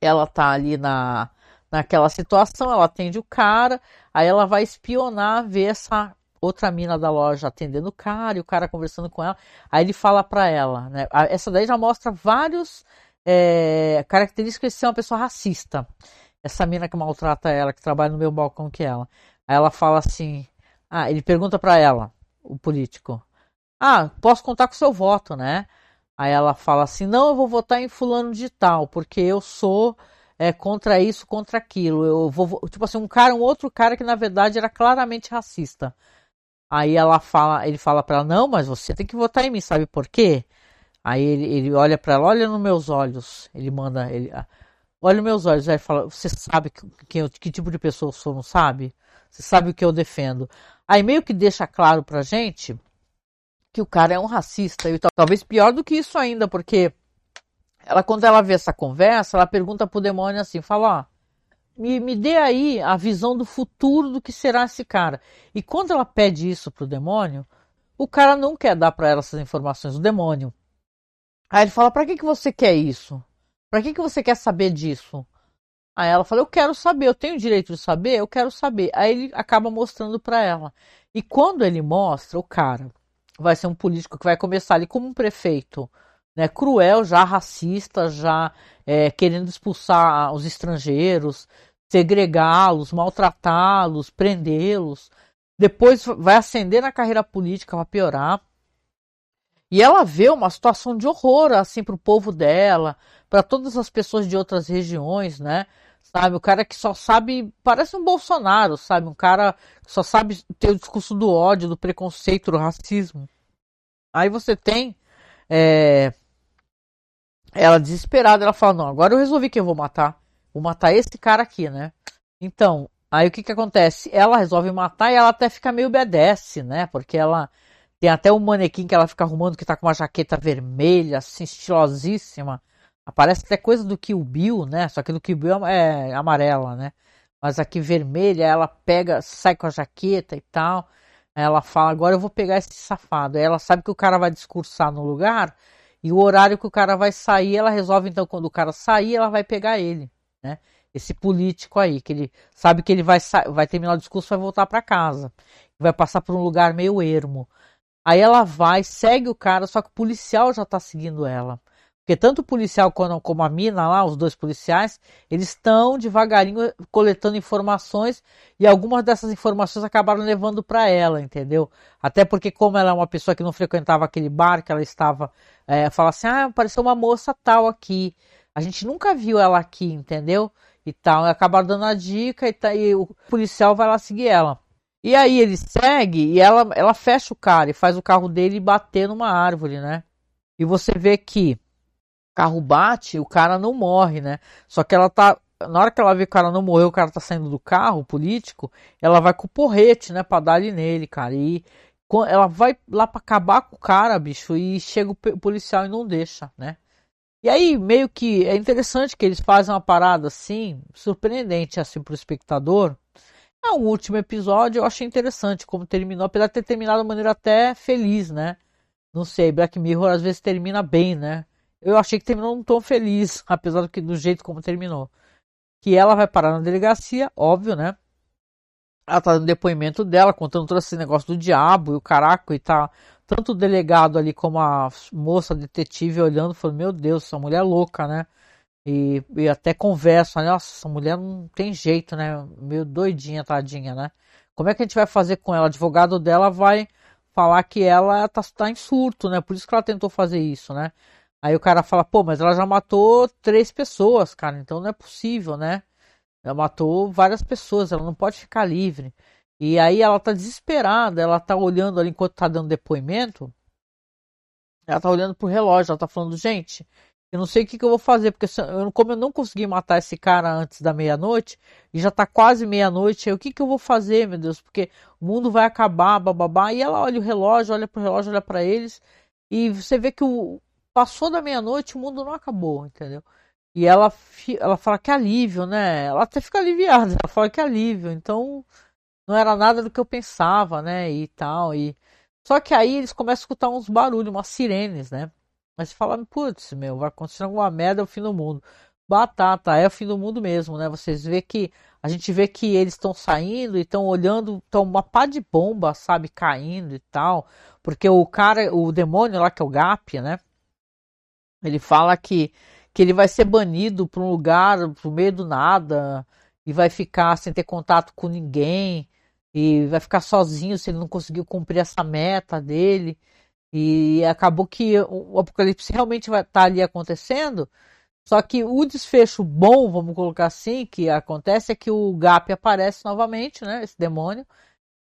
ela tá ali na, naquela situação, ela atende o cara, aí ela vai espionar, ver essa outra mina da loja atendendo o cara, e o cara conversando com ela, aí ele fala para ela, né? Essa daí já mostra vários é, características de ser uma pessoa racista. Essa mina que maltrata ela, que trabalha no meu balcão que ela. Aí ela fala assim: Ah, ele pergunta para ela, o político: Ah, posso contar com seu voto, né? Aí ela fala assim: Não, eu vou votar em Fulano de Tal, porque eu sou é, contra isso, contra aquilo. Eu vou, tipo assim, um cara, um outro cara que na verdade era claramente racista. Aí ela fala, ele fala para ela: Não, mas você tem que votar em mim, sabe por quê? Aí ele, ele olha para ela, olha nos meus olhos. Ele manda, ele, ah, olha nos meus olhos. Aí fala, você sabe que, que, que tipo de pessoa eu sou, não sabe? Você sabe o que eu defendo. Aí meio que deixa claro pra gente que o cara é um racista. E talvez pior do que isso ainda, porque ela, quando ela vê essa conversa, ela pergunta pro demônio assim, fala, ó, me, me dê aí a visão do futuro do que será esse cara. E quando ela pede isso pro demônio, o cara não quer dar para ela essas informações, o demônio. Aí ele fala: Para que, que você quer isso? Para que, que você quer saber disso? Aí ela fala: Eu quero saber, eu tenho direito de saber, eu quero saber. Aí ele acaba mostrando para ela. E quando ele mostra, o cara vai ser um político que vai começar ali como um prefeito né, cruel, já racista, já é, querendo expulsar os estrangeiros, segregá-los, maltratá-los, prendê-los. Depois vai ascender na carreira política para piorar. E ela vê uma situação de horror assim para o povo dela, para todas as pessoas de outras regiões, né? Sabe, o cara que só sabe, parece um Bolsonaro, sabe, um cara que só sabe ter o discurso do ódio, do preconceito, do racismo. Aí você tem é, ela desesperada, ela fala: Não, agora eu resolvi que eu vou matar. Vou matar esse cara aqui, né? Então, aí o que que acontece? Ela resolve matar e ela até fica meio obedece, né? Porque ela tem até um manequim que ela fica arrumando que tá com uma jaqueta vermelha, assim, estilosíssima. Aparece até coisa do Kill Bill, né? Só que no Kill Bill é amarela, né? Mas aqui vermelha, ela pega, sai com a jaqueta e tal. Ela fala, agora eu vou pegar esse safado. Ela sabe que o cara vai discursar no lugar e o horário que o cara vai sair, ela resolve então quando o cara sair, ela vai pegar ele, né? Esse político aí, que ele sabe que ele vai, vai terminar o discurso, vai voltar para casa, vai passar por um lugar meio ermo. Aí ela vai, segue o cara, só que o policial já tá seguindo ela. Porque tanto o policial como a mina lá, os dois policiais, eles estão devagarinho coletando informações e algumas dessas informações acabaram levando para ela, entendeu? Até porque como ela é uma pessoa que não frequentava aquele bar, que ela estava, é, fala assim, ah, apareceu uma moça tal aqui, a gente nunca viu ela aqui, entendeu? E tal, e acabaram dando a dica e, tá, e o policial vai lá seguir ela. E aí ele segue e ela, ela fecha o cara e faz o carro dele bater numa árvore, né? E você vê que carro bate, o cara não morre, né? Só que ela tá. Na hora que ela vê que o cara não morreu, o cara tá saindo do carro, político, ela vai com o porrete, né? Pra dar ali nele, cara. E ela vai lá pra acabar com o cara, bicho, e chega o policial e não deixa, né? E aí, meio que é interessante que eles fazem uma parada assim, surpreendente assim pro espectador. É um último episódio, eu achei interessante como terminou, apesar de ter terminado de maneira até feliz, né? Não sei, Black Mirror às vezes termina bem, né? Eu achei que terminou num tom feliz, apesar do que do jeito como terminou. Que ela vai parar na delegacia, óbvio, né? Ela tá no depoimento dela, contando todo esse negócio do diabo e o caraco e tá tanto o delegado ali como a moça detetive olhando, falando, meu Deus, essa mulher é louca, né? E, e até conversa, nossa, essa mulher não tem jeito, né? Meio doidinha, tadinha, né? Como é que a gente vai fazer com ela? O advogado dela vai falar que ela tá, tá em surto, né? Por isso que ela tentou fazer isso, né? Aí o cara fala, pô, mas ela já matou três pessoas, cara, então não é possível, né? Ela matou várias pessoas, ela não pode ficar livre. E aí ela tá desesperada, ela tá olhando ali enquanto tá dando depoimento. Ela tá olhando pro relógio, ela tá falando, gente, eu não sei o que, que eu vou fazer, porque eu, como eu não consegui matar esse cara antes da meia-noite, e já tá quase meia-noite, o que, que eu vou fazer, meu Deus? Porque o mundo vai acabar, bababá. E ela olha o relógio, olha pro relógio, olha para eles, e você vê que o, passou da meia-noite, o mundo não acabou, entendeu? E ela, ela fala que alívio, né? Ela até fica aliviada, ela fala que alívio. Então, não era nada do que eu pensava, né? E tal. E... Só que aí eles começam a escutar uns barulhos, umas sirenes, né? Mas você fala, putz, meu, vai acontecer alguma merda, é o fim do mundo. Batata, é o fim do mundo mesmo, né? Vocês vê que. A gente vê que eles estão saindo e estão olhando, estão uma pá de bomba, sabe, caindo e tal. Porque o cara, o demônio lá, que é o Gap, né? Ele fala que, que ele vai ser banido para um lugar, pro meio do nada, e vai ficar sem ter contato com ninguém, e vai ficar sozinho se ele não conseguiu cumprir essa meta dele. E acabou que o apocalipse realmente vai estar tá ali acontecendo. Só que o desfecho bom, vamos colocar assim, que acontece é que o Gap aparece novamente, né, esse demônio,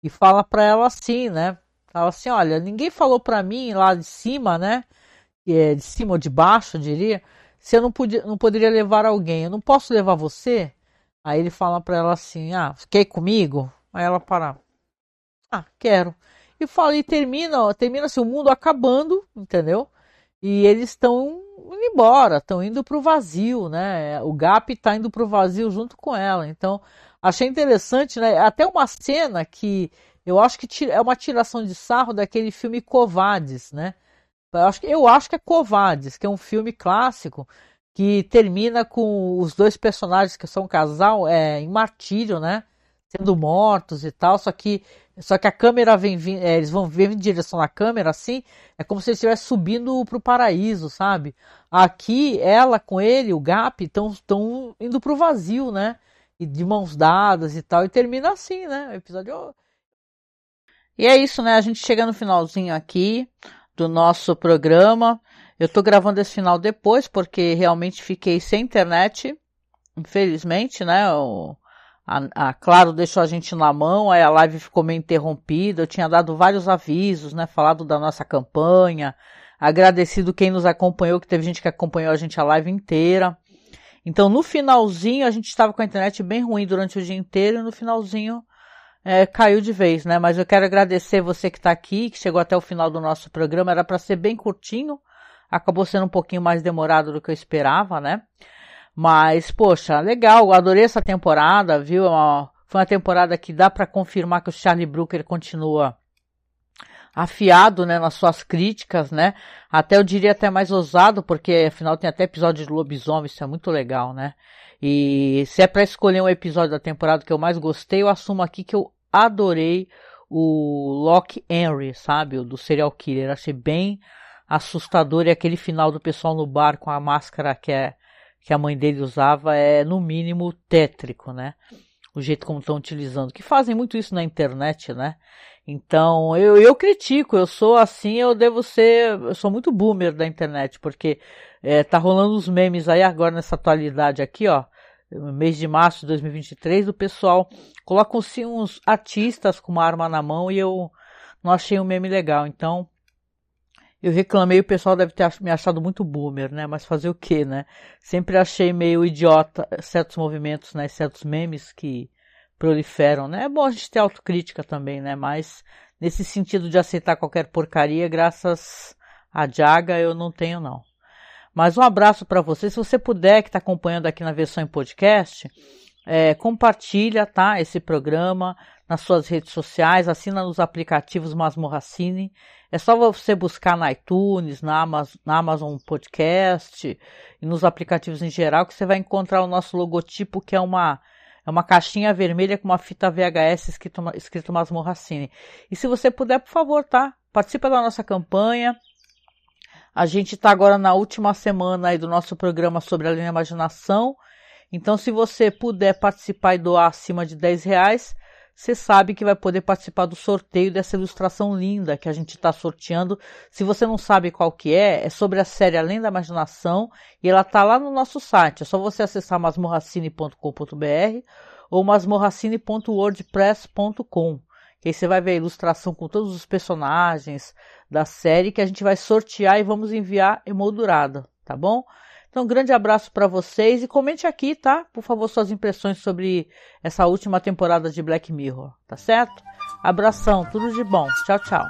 e fala para ela assim, né? Fala assim, olha, ninguém falou para mim lá de cima, né, é, de cima ou de baixo, eu diria, se eu não, podia, não poderia levar alguém, eu não posso levar você? Aí ele fala para ela assim, ah, quer ir comigo? Aí ela para, ah, quero. E fala, e termina, termina assim, o mundo acabando, entendeu? E eles estão indo embora, estão indo para o vazio, né? O Gap está indo para o vazio junto com ela. Então, achei interessante, né? Até uma cena que eu acho que é uma tiração de sarro daquele filme Covades, né? Eu acho, eu acho que é Covades, que é um filme clássico que termina com os dois personagens que são um casal é, em martírio, né? sendo mortos e tal, só que só que a câmera vem, é, eles vão ver em direção à câmera assim, é como se eles estivessem subindo para o paraíso, sabe? Aqui ela com ele, o Gap, estão indo para o vazio, né? E de mãos dadas e tal, e termina assim, né? O episódio e é isso, né? A gente chega no finalzinho aqui do nosso programa. Eu tô gravando esse final depois porque realmente fiquei sem internet, infelizmente, né? O, a, a, Claro deixou a gente na mão, aí a live ficou meio interrompida. Eu tinha dado vários avisos, né? Falado da nossa campanha, agradecido quem nos acompanhou, que teve gente que acompanhou a gente a live inteira. Então, no finalzinho, a gente estava com a internet bem ruim durante o dia inteiro, e no finalzinho é, caiu de vez, né? Mas eu quero agradecer você que está aqui, que chegou até o final do nosso programa. Era para ser bem curtinho, acabou sendo um pouquinho mais demorado do que eu esperava, né? Mas, poxa, legal, adorei essa temporada, viu? É foi uma temporada que dá para confirmar que o Charlie Brooker continua afiado, né, nas suas críticas, né? Até eu diria até mais ousado, porque afinal tem até episódio de lobisomem, isso é muito legal, né? E se é para escolher um episódio da temporada que eu mais gostei, eu assumo aqui que eu adorei o Lock Henry, sabe? O do serial killer. Achei bem assustador e aquele final do pessoal no bar com a máscara que, é, que a mãe dele usava é, no mínimo, tétrico, né? O jeito como estão utilizando. Que fazem muito isso na internet, né? Então, eu, eu critico, eu sou assim, eu devo ser, eu sou muito boomer da internet, porque é, tá rolando os memes aí agora nessa atualidade aqui, ó mês de março de 2023, o pessoal coloca assim, uns artistas com uma arma na mão e eu não achei um meme legal. Então, eu reclamei, o pessoal deve ter me achado muito boomer, né? Mas fazer o quê, né? Sempre achei meio idiota certos movimentos, né? Certos memes que proliferam, né? É bom a gente ter autocrítica também, né? Mas nesse sentido de aceitar qualquer porcaria, graças a Jaga, eu não tenho, não. Mas um abraço para você. Se você puder, que está acompanhando aqui na versão em podcast, é, compartilha, tá? Esse programa nas suas redes sociais, assina nos aplicativos Masmorracine. É só você buscar na iTunes, na Amazon, na Amazon Podcast e nos aplicativos em geral que você vai encontrar o nosso logotipo, que é uma é uma caixinha vermelha com uma fita VHS escrito, escrito Masmorracine. E se você puder, por favor, tá? Participa da nossa campanha, a gente está agora na última semana aí do nosso programa sobre a linha imaginação. Então, se você puder participar e doar acima de 10 reais, você sabe que vai poder participar do sorteio dessa ilustração linda que a gente está sorteando. Se você não sabe qual que é, é sobre a série Além da Imaginação e ela está lá no nosso site. É só você acessar masmorracine.com.br ou masmorracine.wordpress.com. Que aí você vai ver a ilustração com todos os personagens, da série que a gente vai sortear e vamos enviar emoldurada, tá bom? Então, um grande abraço para vocês e comente aqui, tá? Por favor, suas impressões sobre essa última temporada de Black Mirror, tá certo? Abração, tudo de bom. Tchau, tchau.